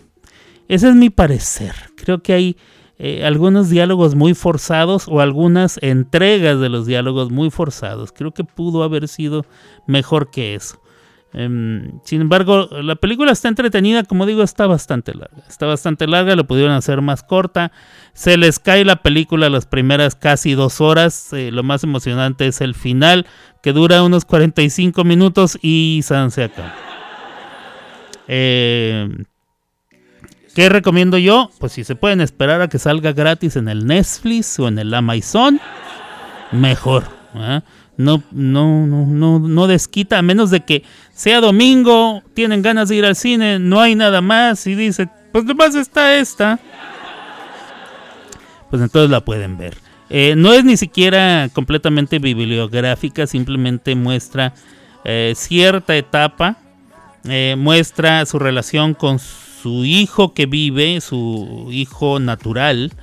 ese es mi parecer. Creo que hay eh, algunos diálogos muy forzados o algunas entregas de los diálogos muy forzados. Creo que pudo haber sido mejor que eso. Em, sin embargo, la película está entretenida, como digo, está bastante larga. Está bastante larga, lo pudieron hacer más corta. Se les cae la película las primeras casi dos horas. Eh, lo más emocionante es el final, que dura unos 45 minutos y se acaba. Em, ¿Qué recomiendo yo? Pues si se pueden esperar a que salga gratis en el Netflix o en el Amazon, mejor. ¿eh? no, no, no, no, desquita, a menos de que sea domingo, tienen ganas de ir al cine, no hay nada más y dice, pues más está esta. Pues entonces la pueden ver. Eh, no es ni siquiera completamente bibliográfica, simplemente muestra eh, cierta etapa, eh, muestra su relación con su hijo que vive, su hijo natural,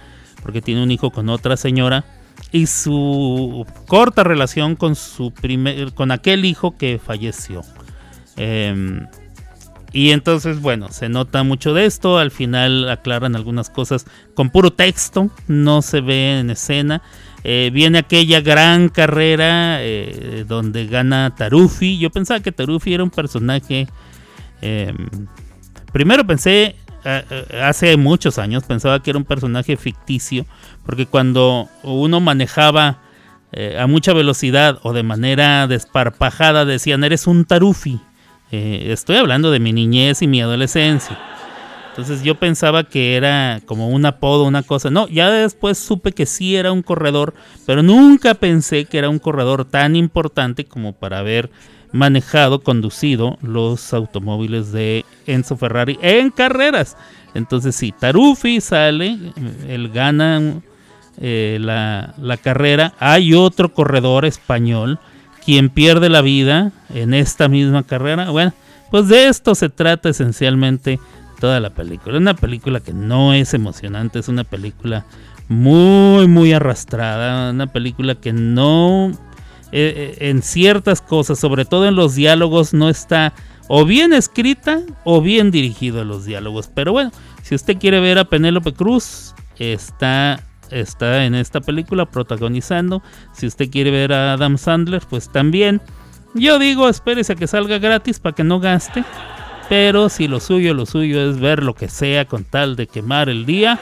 porque tiene un hijo con otra señora y su corta relación con su primer, con aquel hijo que falleció. Em, y entonces, bueno, se nota mucho de esto. Al final aclaran algunas cosas con puro texto, no se ve en escena. Eh, viene aquella gran carrera eh, donde gana Tarufi. Yo pensaba que Tarufi era un personaje. Em, primero pensé hace muchos años pensaba que era un personaje ficticio, porque cuando uno manejaba eh, a mucha velocidad o de manera desparpajada decían, eres un tarufi. Eh, estoy hablando de mi niñez y mi adolescencia. Entonces yo pensaba que era como un apodo, una cosa. No, ya después supe que sí era un corredor, pero nunca pensé que era un corredor tan importante como para ver manejado, conducido los automóviles de Enzo Ferrari en carreras. Entonces sí, Tarufi sale, él gana eh, la, la carrera. Hay otro corredor español quien pierde la vida en esta misma carrera. Bueno, pues de esto se trata esencialmente toda la película. Una película que no es emocionante, es una película muy, muy arrastrada, una película que no eh, eh, en ciertas cosas, sobre todo en los diálogos, no está o bien escrita o bien dirigido a los diálogos. Pero bueno, si usted quiere ver a Penélope Cruz está, está en esta película protagonizando. Si usted quiere ver a Adam Sandler, pues también. Yo digo, espérese a que salga gratis para que no gaste. Pero si lo suyo, lo suyo es ver lo que sea con tal de quemar el día.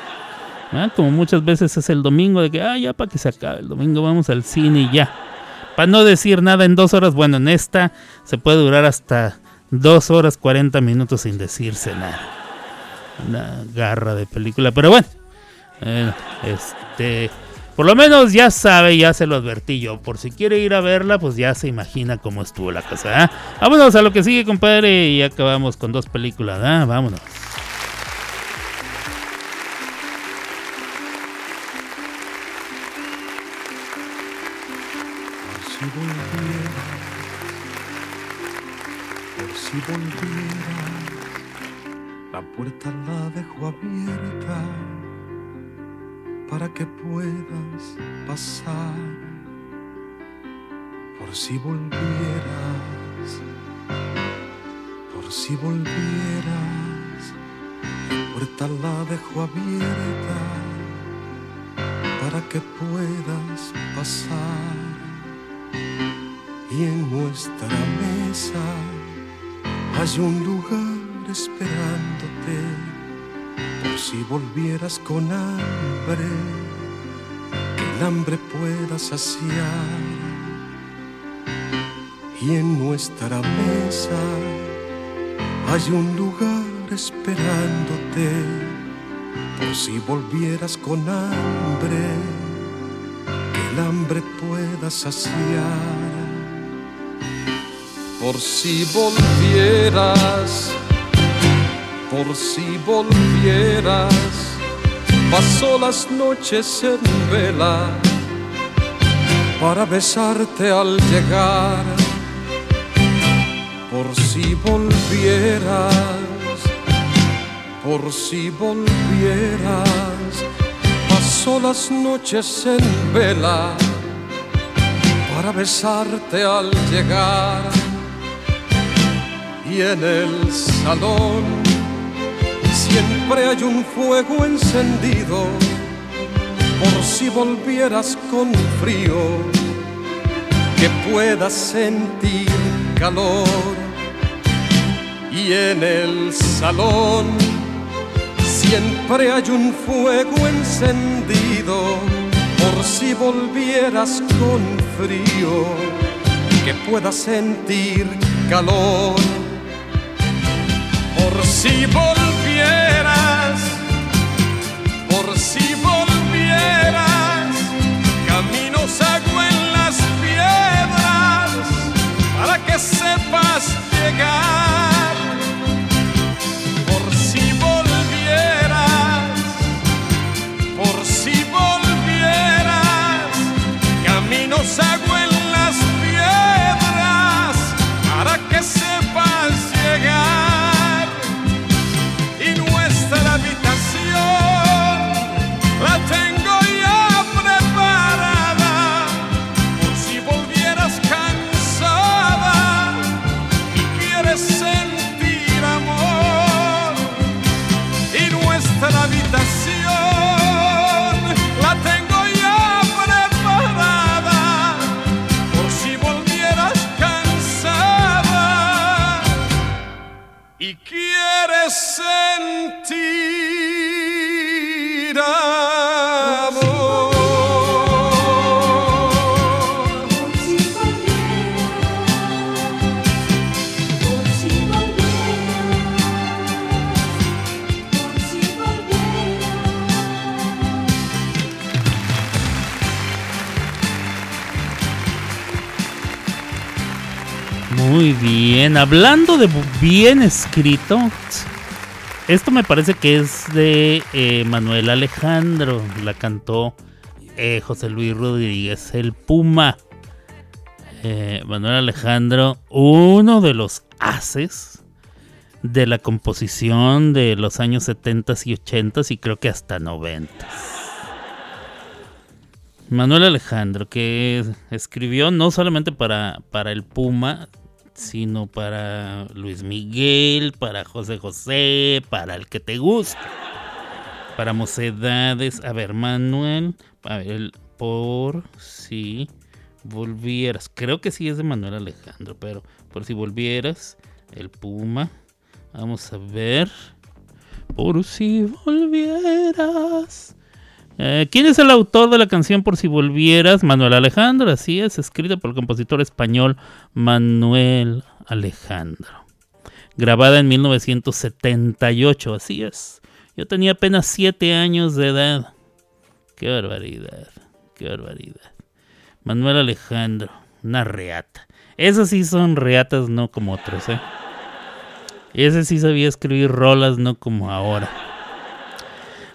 ¿ah? Como muchas veces es el domingo de que, ah, ya para que se acabe el domingo vamos al cine y ya. Para no decir nada en dos horas, bueno, en esta se puede durar hasta dos horas 40 minutos sin decirse nada. Una garra de película, pero bueno. eh, este, por lo menos ya sabe, ya se lo advertí yo. Por si quiere ir a verla, pues ya se imagina cómo estuvo la cosa. ¿ah? Vámonos a lo que sigue, compadre. Y acabamos con dos películas. ¿ah? Vámonos. Si volviera, por si volviera, la puerta la dejo abierta para que puedas pasar. Por si volvieras, por si volvieras, la puerta la dejo abierta para que puedas pasar y en nuestra mesa hay un lugar esperándote por si volvieras con hambre que el hambre pueda saciar. Y en nuestra mesa hay un lugar esperándote por si volvieras con hambre que el hambre pueda saciar por si volvieras, por si volvieras, paso las noches en vela para besarte al llegar, por si volvieras, por si volvieras, paso las noches en vela para besarte al llegar y en el salón. Siempre hay un fuego encendido por si volvieras con frío que puedas sentir calor. Y en el salón siempre hay un fuego encendido por si volvieras con frío que puedas sentir calor si volvieras, por si volvieras, caminos hago en las piedras para que sepas llegar. Bien. Hablando de bien escrito, esto me parece que es de eh, Manuel Alejandro. La cantó eh, José Luis Rodríguez, el Puma. Eh, Manuel Alejandro, uno de los haces de la composición de los años 70 y 80 y creo que hasta 90. Manuel Alejandro, que escribió no solamente para, para el Puma, sino para Luis Miguel, para José José, para el que te guste. para mocedades. A ver, Manuel. A ver, por si volvieras. Creo que sí es de Manuel Alejandro, pero por si volvieras. El Puma. Vamos a ver. Por si volvieras. Eh, ¿Quién es el autor de la canción Por si volvieras? Manuel Alejandro, así es, escrita por el compositor español Manuel Alejandro. Grabada en 1978, así es. Yo tenía apenas 7 años de edad. Qué barbaridad, qué barbaridad. Manuel Alejandro, una reata. Esas sí son reatas, no como otros, ¿eh? Ese sí sabía escribir rolas, no como ahora.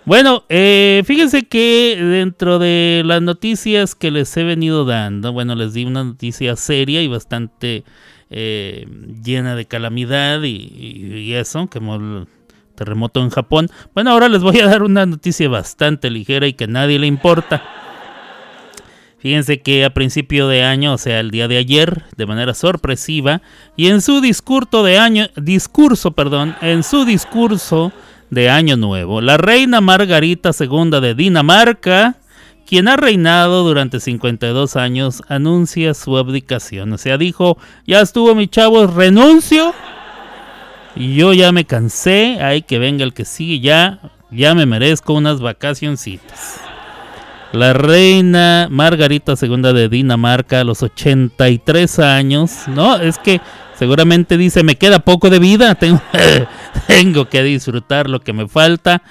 Bueno, eh, fíjense que dentro de las noticias que les he venido dando, bueno, les di una noticia seria y bastante eh, llena de calamidad y, eso, que el terremoto en Japón. Bueno, ahora les voy a dar una noticia bastante ligera y que a nadie le importa. Fíjense que a principio de año, o sea, el día de ayer, de manera sorpresiva, y en su discurso de año, discurso, perdón, en su discurso de Año Nuevo. La reina Margarita II de Dinamarca, quien ha reinado durante 52 años, anuncia su abdicación. O sea, dijo, ya estuvo mi chavo, renuncio. Y yo ya me cansé, hay que venga el que sigue, ya, ya me merezco unas vacacioncitas. La reina Margarita II de Dinamarca a los 83 años, ¿no? Es que Seguramente dice, me queda poco de vida, [LAUGHS] tengo, tengo que disfrutar lo que me falta.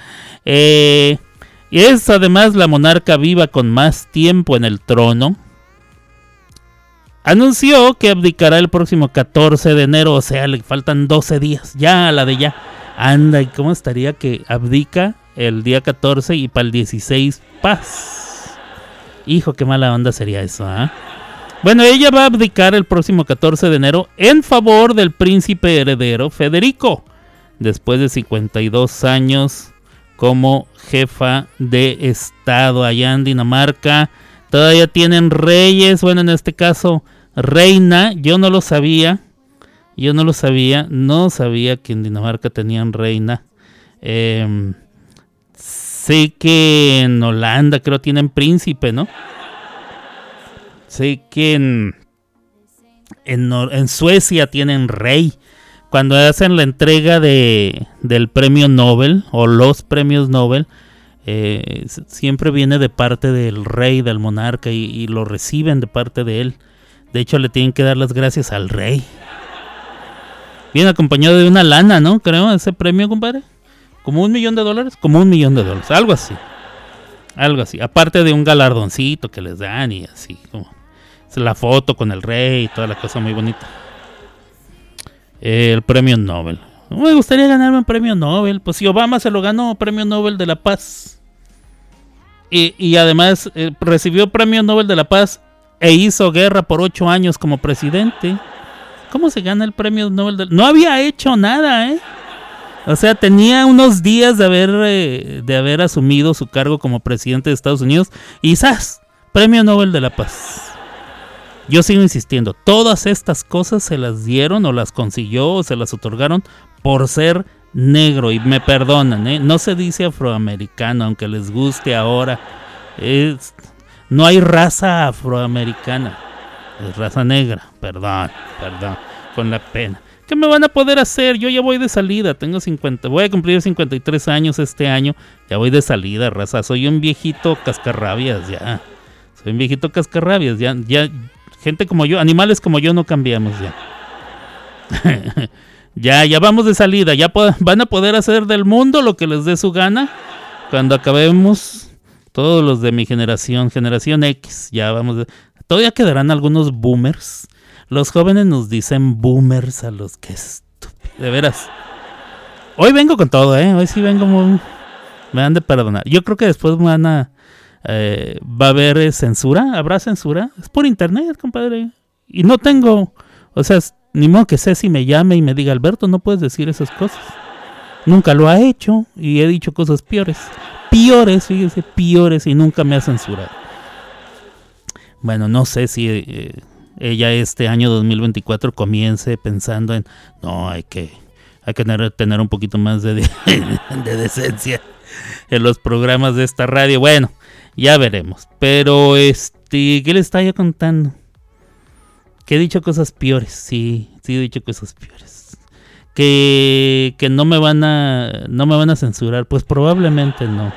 Eh, y es además la monarca viva con más tiempo en el trono. Anunció que abdicará el próximo 14 de enero, o sea, le faltan 12 días, ya a la de ya. Anda, ¿y cómo estaría que abdica el día 14 y para el 16 paz? Hijo, qué mala onda sería eso, ¿ah? Bueno, ella va a abdicar el próximo 14 de enero en favor del príncipe heredero Federico, después de 52 años como jefa de Estado allá en Dinamarca. Todavía tienen reyes, bueno, en este caso reina, yo no lo sabía, yo no lo sabía, no sabía que en Dinamarca tenían reina. Em, sé que en Holanda creo tienen príncipe, ¿no? Sé que en, en, Suecia tienen rey. Cuando hacen la entrega de, del premio Nobel o los premios Nobel, eh, siempre viene de parte del rey, del monarca, y, lo reciben de parte de él. De hecho, le tienen que dar las gracias al rey. Viene acompañado de una lana, ¿no? Creo, ese premio, compadre. Como un millón de dólares. Como un millón de dólares. Algo así. Algo así. Aparte de un galardoncito que les dan y así. Como la foto con el rey y toda la cosa muy bonita. El premio Nobel. Me gustaría ganarme un premio Nobel. Pues si Obama se lo ganó, premio Nobel de la Paz. Y, además eh, recibió premio Nobel de la Paz e hizo guerra por ocho años como presidente. ¿Cómo se gana el premio Nobel? De... No había hecho nada, ¿eh? O sea, tenía unos días de haber, eh, de haber asumido su cargo como presidente de Estados Unidos y ¡zas! Premio Nobel de la Paz. Yo sigo insistiendo, todas estas cosas se las dieron o las consiguió o se las otorgaron por ser negro y me perdonan, ¿eh? no se dice afroamericano, aunque les guste ahora. no hay raza afroamericana, es raza negra, perdón, perdón, con la pena. ¿Qué me van a poder hacer? Yo ya voy de salida, tengo 50, voy a cumplir 53 años este año, ya voy de salida, raza, soy un viejito cascarrabias ya. Soy un viejito cascarrabias, ya, ya, gente como yo, animales como yo no cambiamos ya. [LAUGHS] ya, ya vamos de salida, ya van a poder hacer del mundo lo que les dé su gana cuando acabemos todos los de mi generación, generación X, ya vamos. Todavía quedarán algunos boomers. Los jóvenes nos dicen boomers a los que estúpido, de veras. Hoy vengo con todo, ¿eh? Hoy sí vengo muy... Me han de perdonar. Yo creo que después me van a eh, va a haber eh, censura, habrá censura. Es por internet, compadre. Y no tengo, o sea, ni modo que Ceci me llame y me diga, Alberto, no puedes decir esas cosas. Nunca lo ha hecho y he dicho cosas peores. Peores, fíjese, peores y nunca me ha censurado. Bueno, no sé si eh, ella este año 2024 comience pensando en, no, hay que, hay que tener, tener un poquito más de, [LAUGHS] de decencia en los programas de esta radio. Bueno, ya veremos. Pero este, ¿qué le estaba yo contando? Que he dicho cosas peores, sí, sí he dicho cosas peores. Que, que no me van a no me van a censurar, pues probablemente no.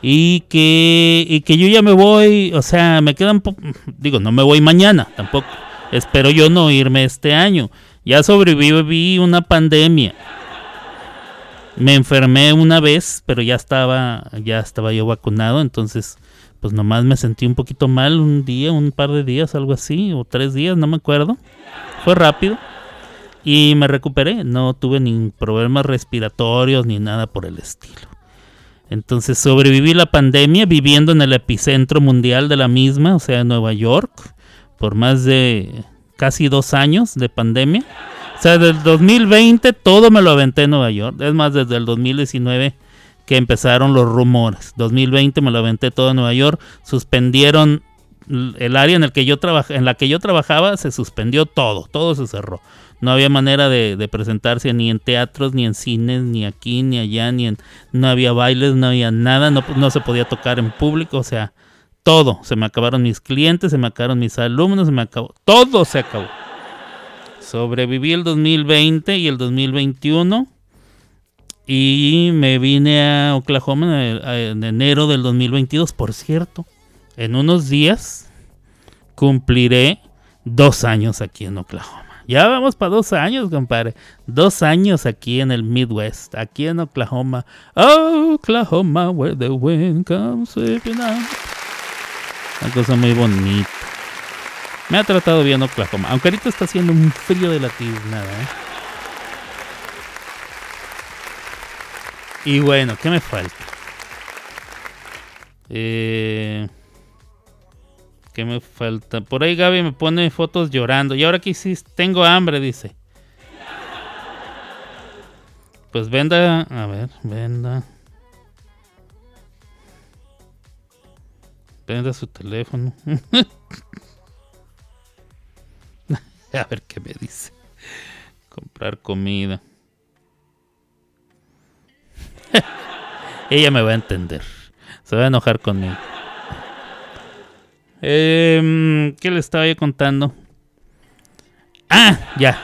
Y que y que yo ya me voy, o sea, me quedan digo, no me voy mañana tampoco. Espero yo no irme este año. Ya sobreviví una pandemia. Me enfermé una vez, pero ya estaba, ya estaba yo vacunado, entonces pues nomás me sentí un poquito mal un día, un par de días, algo así, o tres días, no me acuerdo. Fue rápido. Y me recuperé, no tuve ni problemas respiratorios ni nada por el estilo. Entonces sobreviví la pandemia viviendo en el epicentro mundial de la misma, o sea, en Nueva York, por más de casi dos años de pandemia. O sea, del 2020 todo me lo aventé en Nueva York. Es más, desde el 2019 que empezaron los rumores. 2020 me lo aventé todo en Nueva York. Suspendieron el área en, el que yo en la que yo trabajaba, se suspendió todo. Todo se cerró. No había manera de, presentarse ni en teatros, ni en cines, ni aquí, ni allá, ni en... No había bailes, no había nada. No, no se podía tocar en público. O sea, todo. Se me acabaron mis clientes, se me acabaron mis alumnos, se me acabó. Todo se acabó. Sobreviví el 2020 y el 2021. Y me vine a Oklahoma en enero del 2022. Por cierto, en unos días cumpliré dos años aquí en Oklahoma. Ya vamos para dos años, compadre. Dos años aquí en el Midwest, aquí en Oklahoma. Oklahoma, where the wind comes sweeping out. Una cosa muy bonita. Me ha tratado bien Oklahoma. Aunque ahorita está haciendo un frío de la nada, ¿eh? Y bueno, ¿qué me falta? Eh, ¿Qué me falta? Por ahí Gaby me pone fotos llorando. Y ahora que sí tengo hambre, dice. Pues venda. A ver, venda. Venda su teléfono. [LAUGHS] [LAUGHS] A ver qué me dice. Comprar comida. [LAUGHS] Ella me va a entender. Se va a enojar conmigo. Eh, ¿Qué le estaba yo contando? Ah, ya.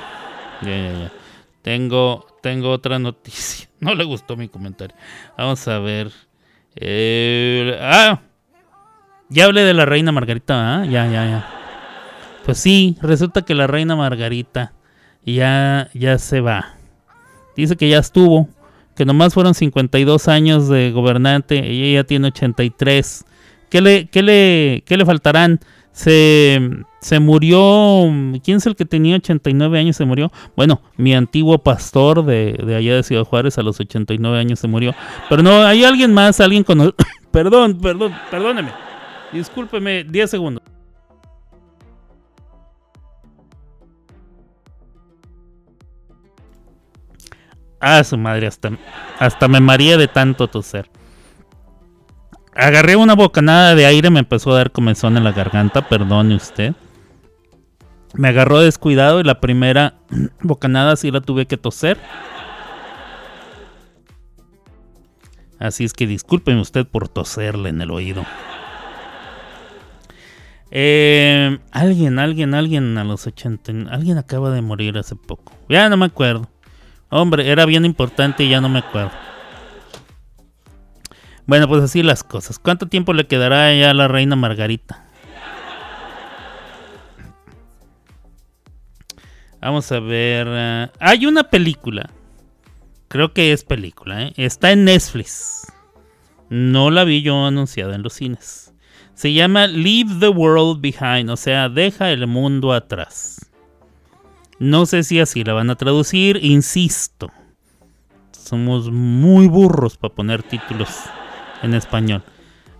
Ya, ya, ya. Tengo, tengo otra noticia. [LAUGHS] No le gustó mi comentario. Vamos a ver. Eh, ah, ya hablé de la reina Margarita, ¿ah? Ya, ya, ya. Pues sí, resulta que la reina Margarita ya, ya se va. Dice que ya estuvo, que nomás fueron 52 años de gobernante, ella ya tiene 83. ¿Qué le, qué le, qué le faltarán? Se, se murió, ¿quién es el que tenía 89 años? Se murió. Bueno, mi antiguo pastor de, de allá de Ciudad Juárez a los 89 años se murió. Pero no, hay alguien más, alguien con... [COUGHS] perdón, perdón, perdóneme. Discúlpeme, 10 segundos. Ah, su madre, hasta, hasta me maría de tanto toser. Agarré una bocanada de aire, me empezó a dar comezón en la garganta, perdone usted. Me agarró descuidado y la primera [CLEARS THROAT] bocanada sí la tuve que toser. Así es que discúlpeme usted por toserle en el oído. Eh, alguien, alguien, alguien a los 80. Alguien acaba de morir hace poco. Ya no me acuerdo. Hombre, era bien importante y ya no me acuerdo. Bueno, pues así las cosas. ¿Cuánto tiempo le quedará ya a la reina Margarita? Vamos a ver. Eh, hay una película. Creo que es película. ¿eh? Está en Netflix. No la vi yo anunciada en los cines. Se llama Leave the World Behind. O sea, deja el mundo atrás. No sé si así la van a traducir, insisto. Somos muy burros para poner títulos en español.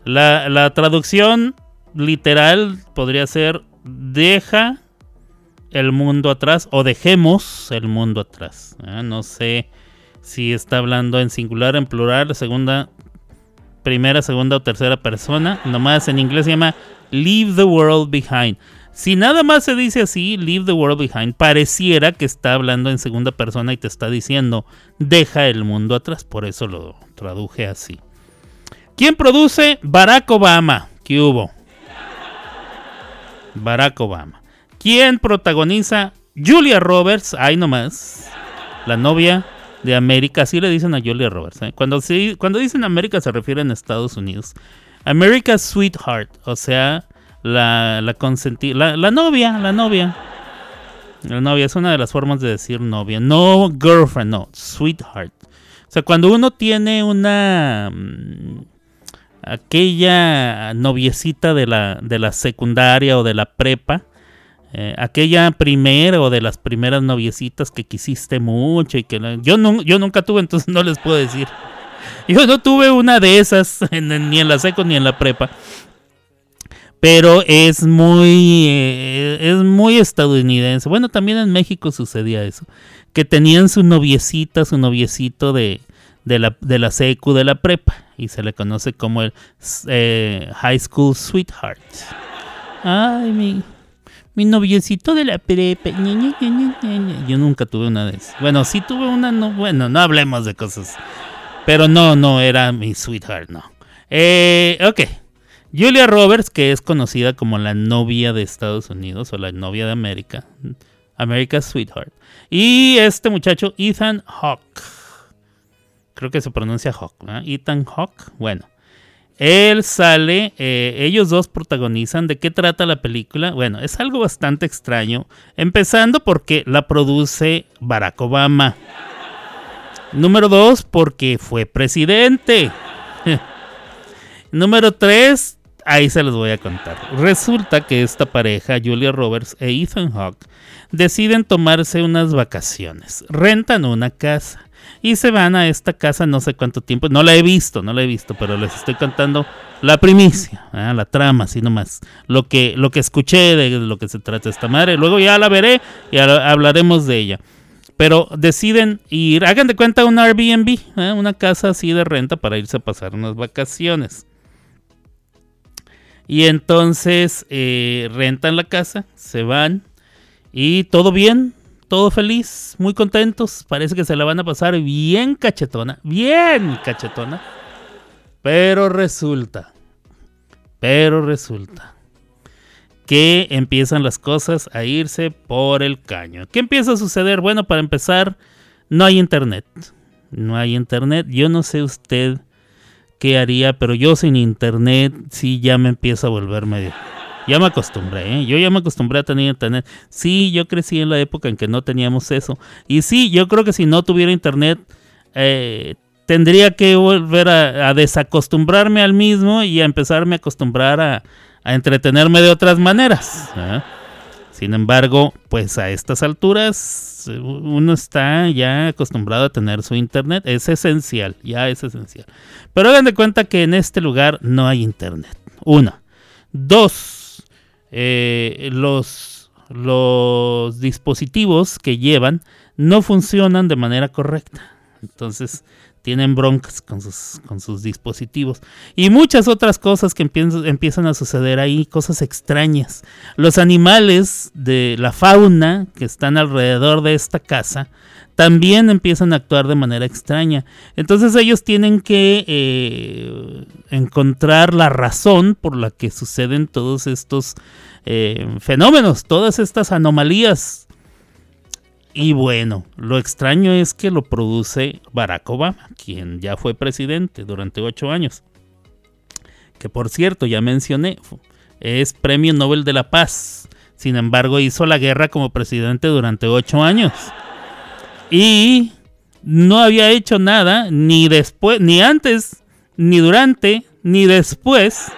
La, traducción literal podría ser deja el mundo atrás o dejemos el mundo atrás. ¿eh? No sé si está hablando en singular, en plural, segunda primera, segunda o tercera persona. Nomás en inglés se llama Leave the World Behind. Si nada más se dice así, Leave the World Behind, pareciera que está hablando en segunda persona y te está diciendo, deja el mundo atrás. Por eso lo traduje así. ¿Quién produce? Barack Obama. ¿Qué hubo? Barack Obama. ¿Quién protagoniza? Julia Roberts. Ahí nomás. La novia de América. Así le dicen a Julia Roberts. ¿eh? Cuando, cuando dicen América se refieren a Estados Unidos. America's Sweetheart. O sea, la, la, la, la novia. La novia. La novia es una de las formas de decir novia. No girlfriend, no. Sweetheart. O sea, cuando uno tiene una mm, aquella noviecita de la, de la secundaria o de la prepa, eh, aquella primera o de las primeras noviecitas que quisiste mucho y que yo, no, yo nunca tuve, entonces no les puedo decir. Yo no tuve una de esas ni en la seco ni en la prepa. Pero es muy eh, es muy estadounidense. Bueno, también en México sucedía eso, que tenían su noviecita, su noviecito de de la, de la secu de la prepa y se le conoce como el eh, High School Sweetheart. Ay, mi, mi noviecito de la prepa. Yo nunca tuve una de esas. Bueno, sí tuve una, no, bueno, no hablemos de cosas. Pero no, no era mi sweetheart, no. Eh, ok. Julia Roberts, que es conocida como la novia de Estados Unidos o la novia de América. America's Sweetheart. Y este muchacho, Ethan Hawke creo que se pronuncia Hawk, Ethan Hawk, bueno. Él sale, eh, ellos dos protagonizan. ¿De qué trata la película? Bueno, es algo bastante extraño. Empezando porque la produce Barack Obama. Número dos, porque fue presidente. [LAUGHS] Número tres, ahí se los voy a contar. Resulta que esta pareja, Julia Roberts e Ethan Hawke, deciden tomarse unas vacaciones. Rentan una casa y se van a esta casa no sé cuánto tiempo. No la he visto, no la he visto, pero les estoy contando la primicia, ¿eh? la trama, así nomás. Lo que, lo que escuché de lo que se trata esta madre. Luego ya la veré y hablaremos de ella. Pero deciden ir, hagan de cuenta un Airbnb, ¿eh? una casa así de renta para irse a pasar unas vacaciones. Y entonces eh, rentan la casa, se van y todo bien, todo feliz, muy contentos. Parece que se la van a pasar bien cachetona, bien cachetona. Pero resulta, pero resulta que empiezan las cosas a irse por el caño. ¿Qué empieza a suceder? Bueno, para empezar, no hay internet. No hay internet. Yo no sé usted qué haría, pero yo sin internet sí ya me empiezo a volver medio ya me acostumbré, ¿eh? Yo ya me acostumbré a tener internet. Sí, yo crecí en la época en que no teníamos eso. Y sí, yo creo que si no tuviera internet, eh, tendría que volver a, desacostumbrarme al mismo y a empezarme a acostumbrar a, entretenerme de otras maneras. ¿eh? Sin embargo, pues a estas alturas uno está ya acostumbrado a tener su internet. Es esencial, ya es esencial. Pero hagan de cuenta que en este lugar no hay internet. Uno. Dos eh, los, los dispositivos que llevan no funcionan de manera correcta. Entonces tienen broncas con sus, con sus dispositivos. Y muchas otras cosas que empiezan a suceder ahí, cosas extrañas. Los animales de la fauna que están alrededor de esta casa también empiezan a actuar de manera extraña. Entonces ellos tienen que eh, encontrar la razón por la que suceden todos estos eh, fenómenos, todas estas anomalías. Y bueno, lo extraño es que lo produce Barack Obama, quien ya fue presidente durante ocho años. Que por cierto, ya mencioné, es Premio Nobel de la Paz. Sin embargo, hizo la guerra como presidente durante ocho años. Y no había hecho nada ni después, ni antes, ni durante, ni después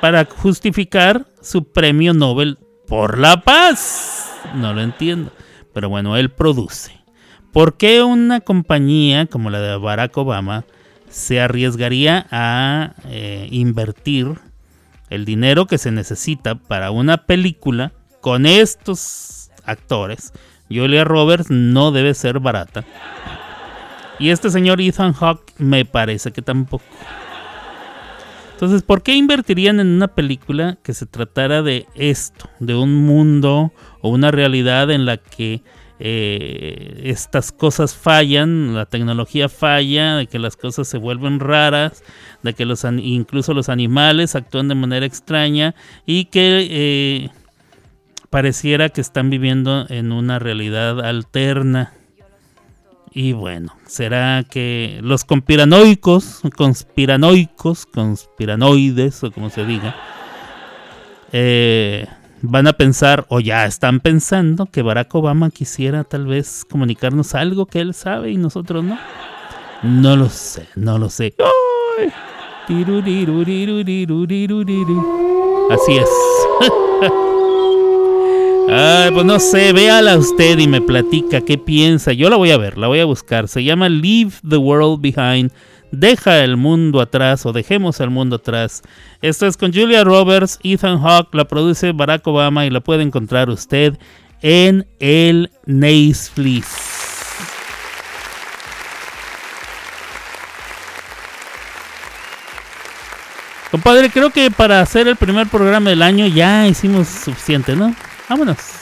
para justificar su premio Nobel por la paz. No lo entiendo. Pero bueno, él produce. ¿Por qué una compañía como la de Barack Obama se arriesgaría a eh, invertir el dinero que se necesita para una película con estos actores? Julia Roberts no debe ser barata. Y este señor Ethan Hawke me parece que tampoco. Entonces, ¿por qué invertirían en una película que se tratara de esto, de un mundo o una realidad en la que eh, estas cosas fallan, la tecnología falla, de que las cosas se vuelven raras, de que los incluso los animales actúan de manera extraña y que eh, pareciera que están viviendo en una realidad alterna. Y bueno, será que los conspiranoicos, conspiranoicos, conspiranoides o como se diga, eh, van a pensar o ya están pensando que Barack Obama quisiera tal vez comunicarnos algo que él sabe y nosotros no. No lo sé, no lo sé. Así es. [LAUGHS] Ay, pues no sé, véala usted y me platica qué piensa. Yo la voy a ver, la voy a buscar. Se llama Leave the World Behind. Deja el mundo atrás o dejemos el mundo atrás. Esto es con Julia Roberts, Ethan Hawke, la produce Barack Obama y la puede encontrar usted en el Netflix. Compadre, creo que para hacer el primer programa del año ya hicimos suficiente, ¿no? Vámonos.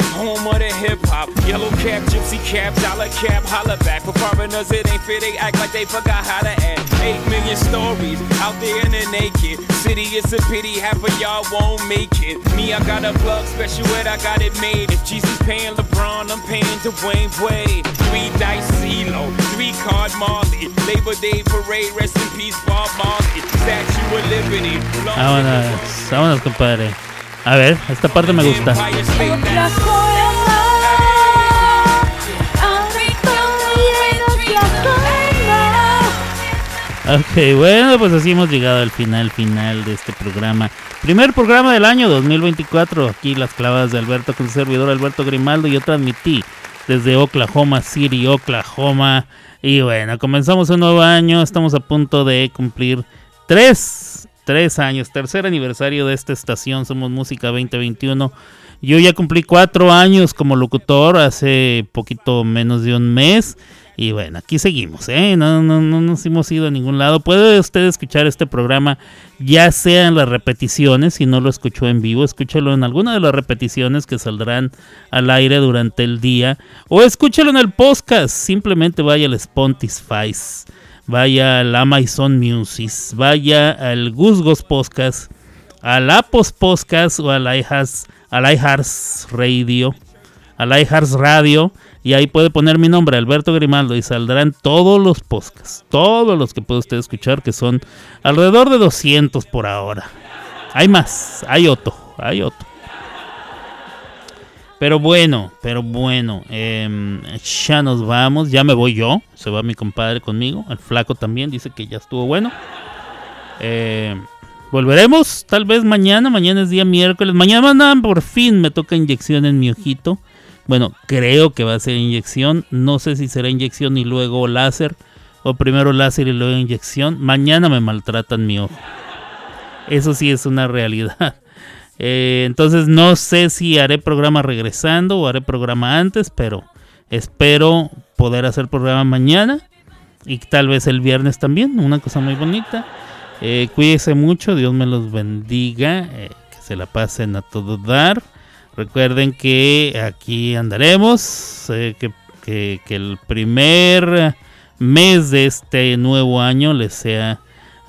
home of the hip hop. Yellow cap, gypsy cap, dollar cap, holla back. For foreigners, it ain't fair. They act like they forgot how to act. Eight million stories out there in the naked city. It's a pity half of y'all won't make it. Me, I got a plug special ed, I got it made. If Jesus paying LeBron, I'm paying Dwayne Wade. Three dice CeeLo, three card Marley. Labor Day parade, rest in peace, Bob Marley. Statue of Liberty. Vámonos, vámonos, compadre. A ver, esta parte me gusta. Ok, bueno, pues así hemos llegado al final, final de este programa. Primer programa del año 2024. Aquí las clavadas de Alberto con su servidor Alberto Grimaldo. Yo transmití desde Oklahoma City, Oklahoma. Y bueno, comenzamos un nuevo año. Estamos a punto de cumplir tres, tres años. Tercer aniversario de esta estación. Somos Música 2021. Yo ya cumplí cuatro años como locutor hace poquito menos de un mes. Y bueno, aquí seguimos, ¿eh? No, no, no nos hemos ido a ningún lado. Puede usted escuchar este programa, ya sea en las repeticiones, si no lo escuchó en vivo, escúchalo en alguna de las repeticiones que saldrán al aire durante el día. O escúchalo en el podcast, simplemente vaya al Spotify, vaya al Amazon Music, vaya al Gusgos Podcast, al Apos Podcast o al iHearts, Radio, al Radio. Y ahí puede poner mi nombre, Alberto Grimaldo, y saldrán todos los podcasts, todos los que puede usted escuchar, que son alrededor de 200 por ahora. Hay más, hay otro, hay otro. Pero bueno, pero bueno, em, ya nos vamos, ya me voy yo, se va mi compadre conmigo, el flaco también dice que ya estuvo bueno. Eh, volveremos tal vez mañana, mañana es día miércoles, mañana por fin me toca inyección en mi ojito. Bueno, creo que va a ser inyección, no sé si será inyección y luego láser, o primero láser y luego inyección. Mañana me maltratan mi ojo. Eso sí es una realidad. Eh, entonces no sé si haré programa regresando o haré programa antes, pero espero poder hacer programa mañana y tal vez el viernes también, una cosa muy bonita. Eh, cuídense mucho, Dios me los bendiga, eh, que se la pasen a todo dar. Recuerden que aquí andaremos, que, que el primer mes de este nuevo año les sea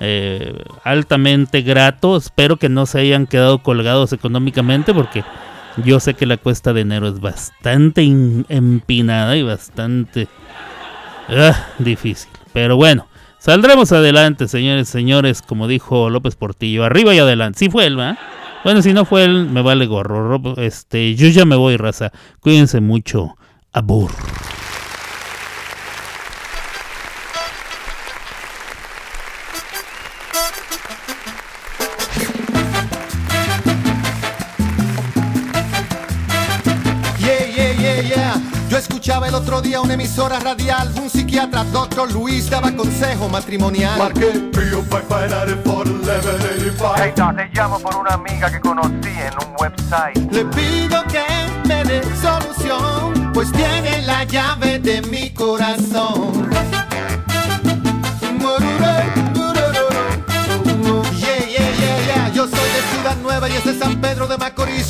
eh, altamente grato. Espero que no se hayan quedado colgados económicamente porque yo sé que la cuesta de enero es bastante empinada y bastante ah, difícil. Pero bueno, saldremos adelante, señores, señores, como dijo López Portillo, arriba y adelante. Si fue él, ¿va? Bueno, si no fue él, me vale gorro. Este, yo ya me voy, raza. Cuídense mucho. Abur. Escuchaba el otro día una emisora radial. Un psiquiatra, doctor Luis, daba consejo matrimonial. Marqué Prio por Hey, te llamo por una amiga que conocí en un website. Le pido que me dé solución, pues tiene la llave de mi corazón. Yo soy de Ciudad Nueva y es de San Pedro de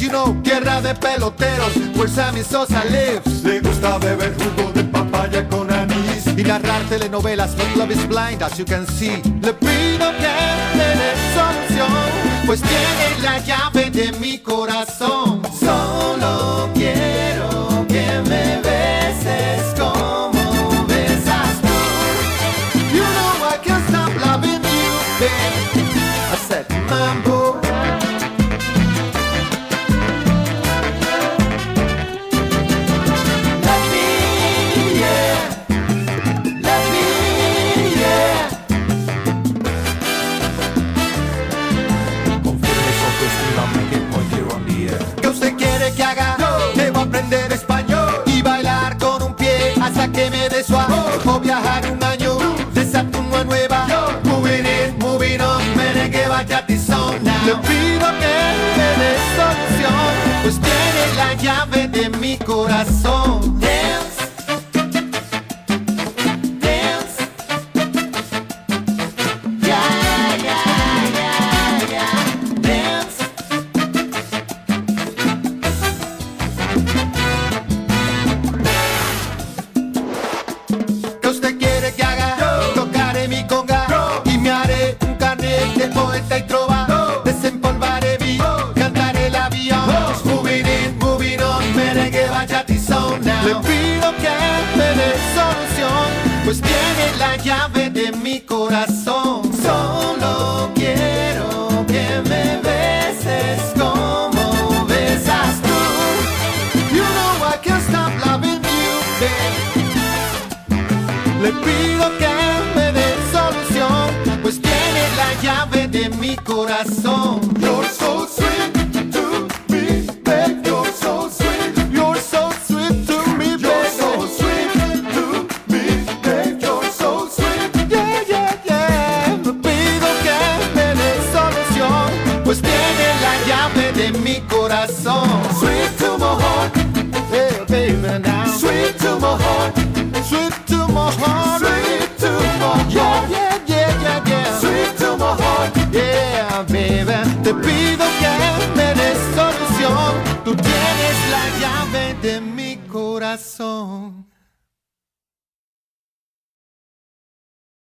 you know, tierra de peloteros, pues Sammy Sosa lives. Le gusta beber jugo de papaya con anís y narrar telenovelas, but love is blind, as you can see. Le pido que me dé solución, pues tiene la llave de mi corazón. Le pido que me dé solución, pues tiene la llave de mi corazón.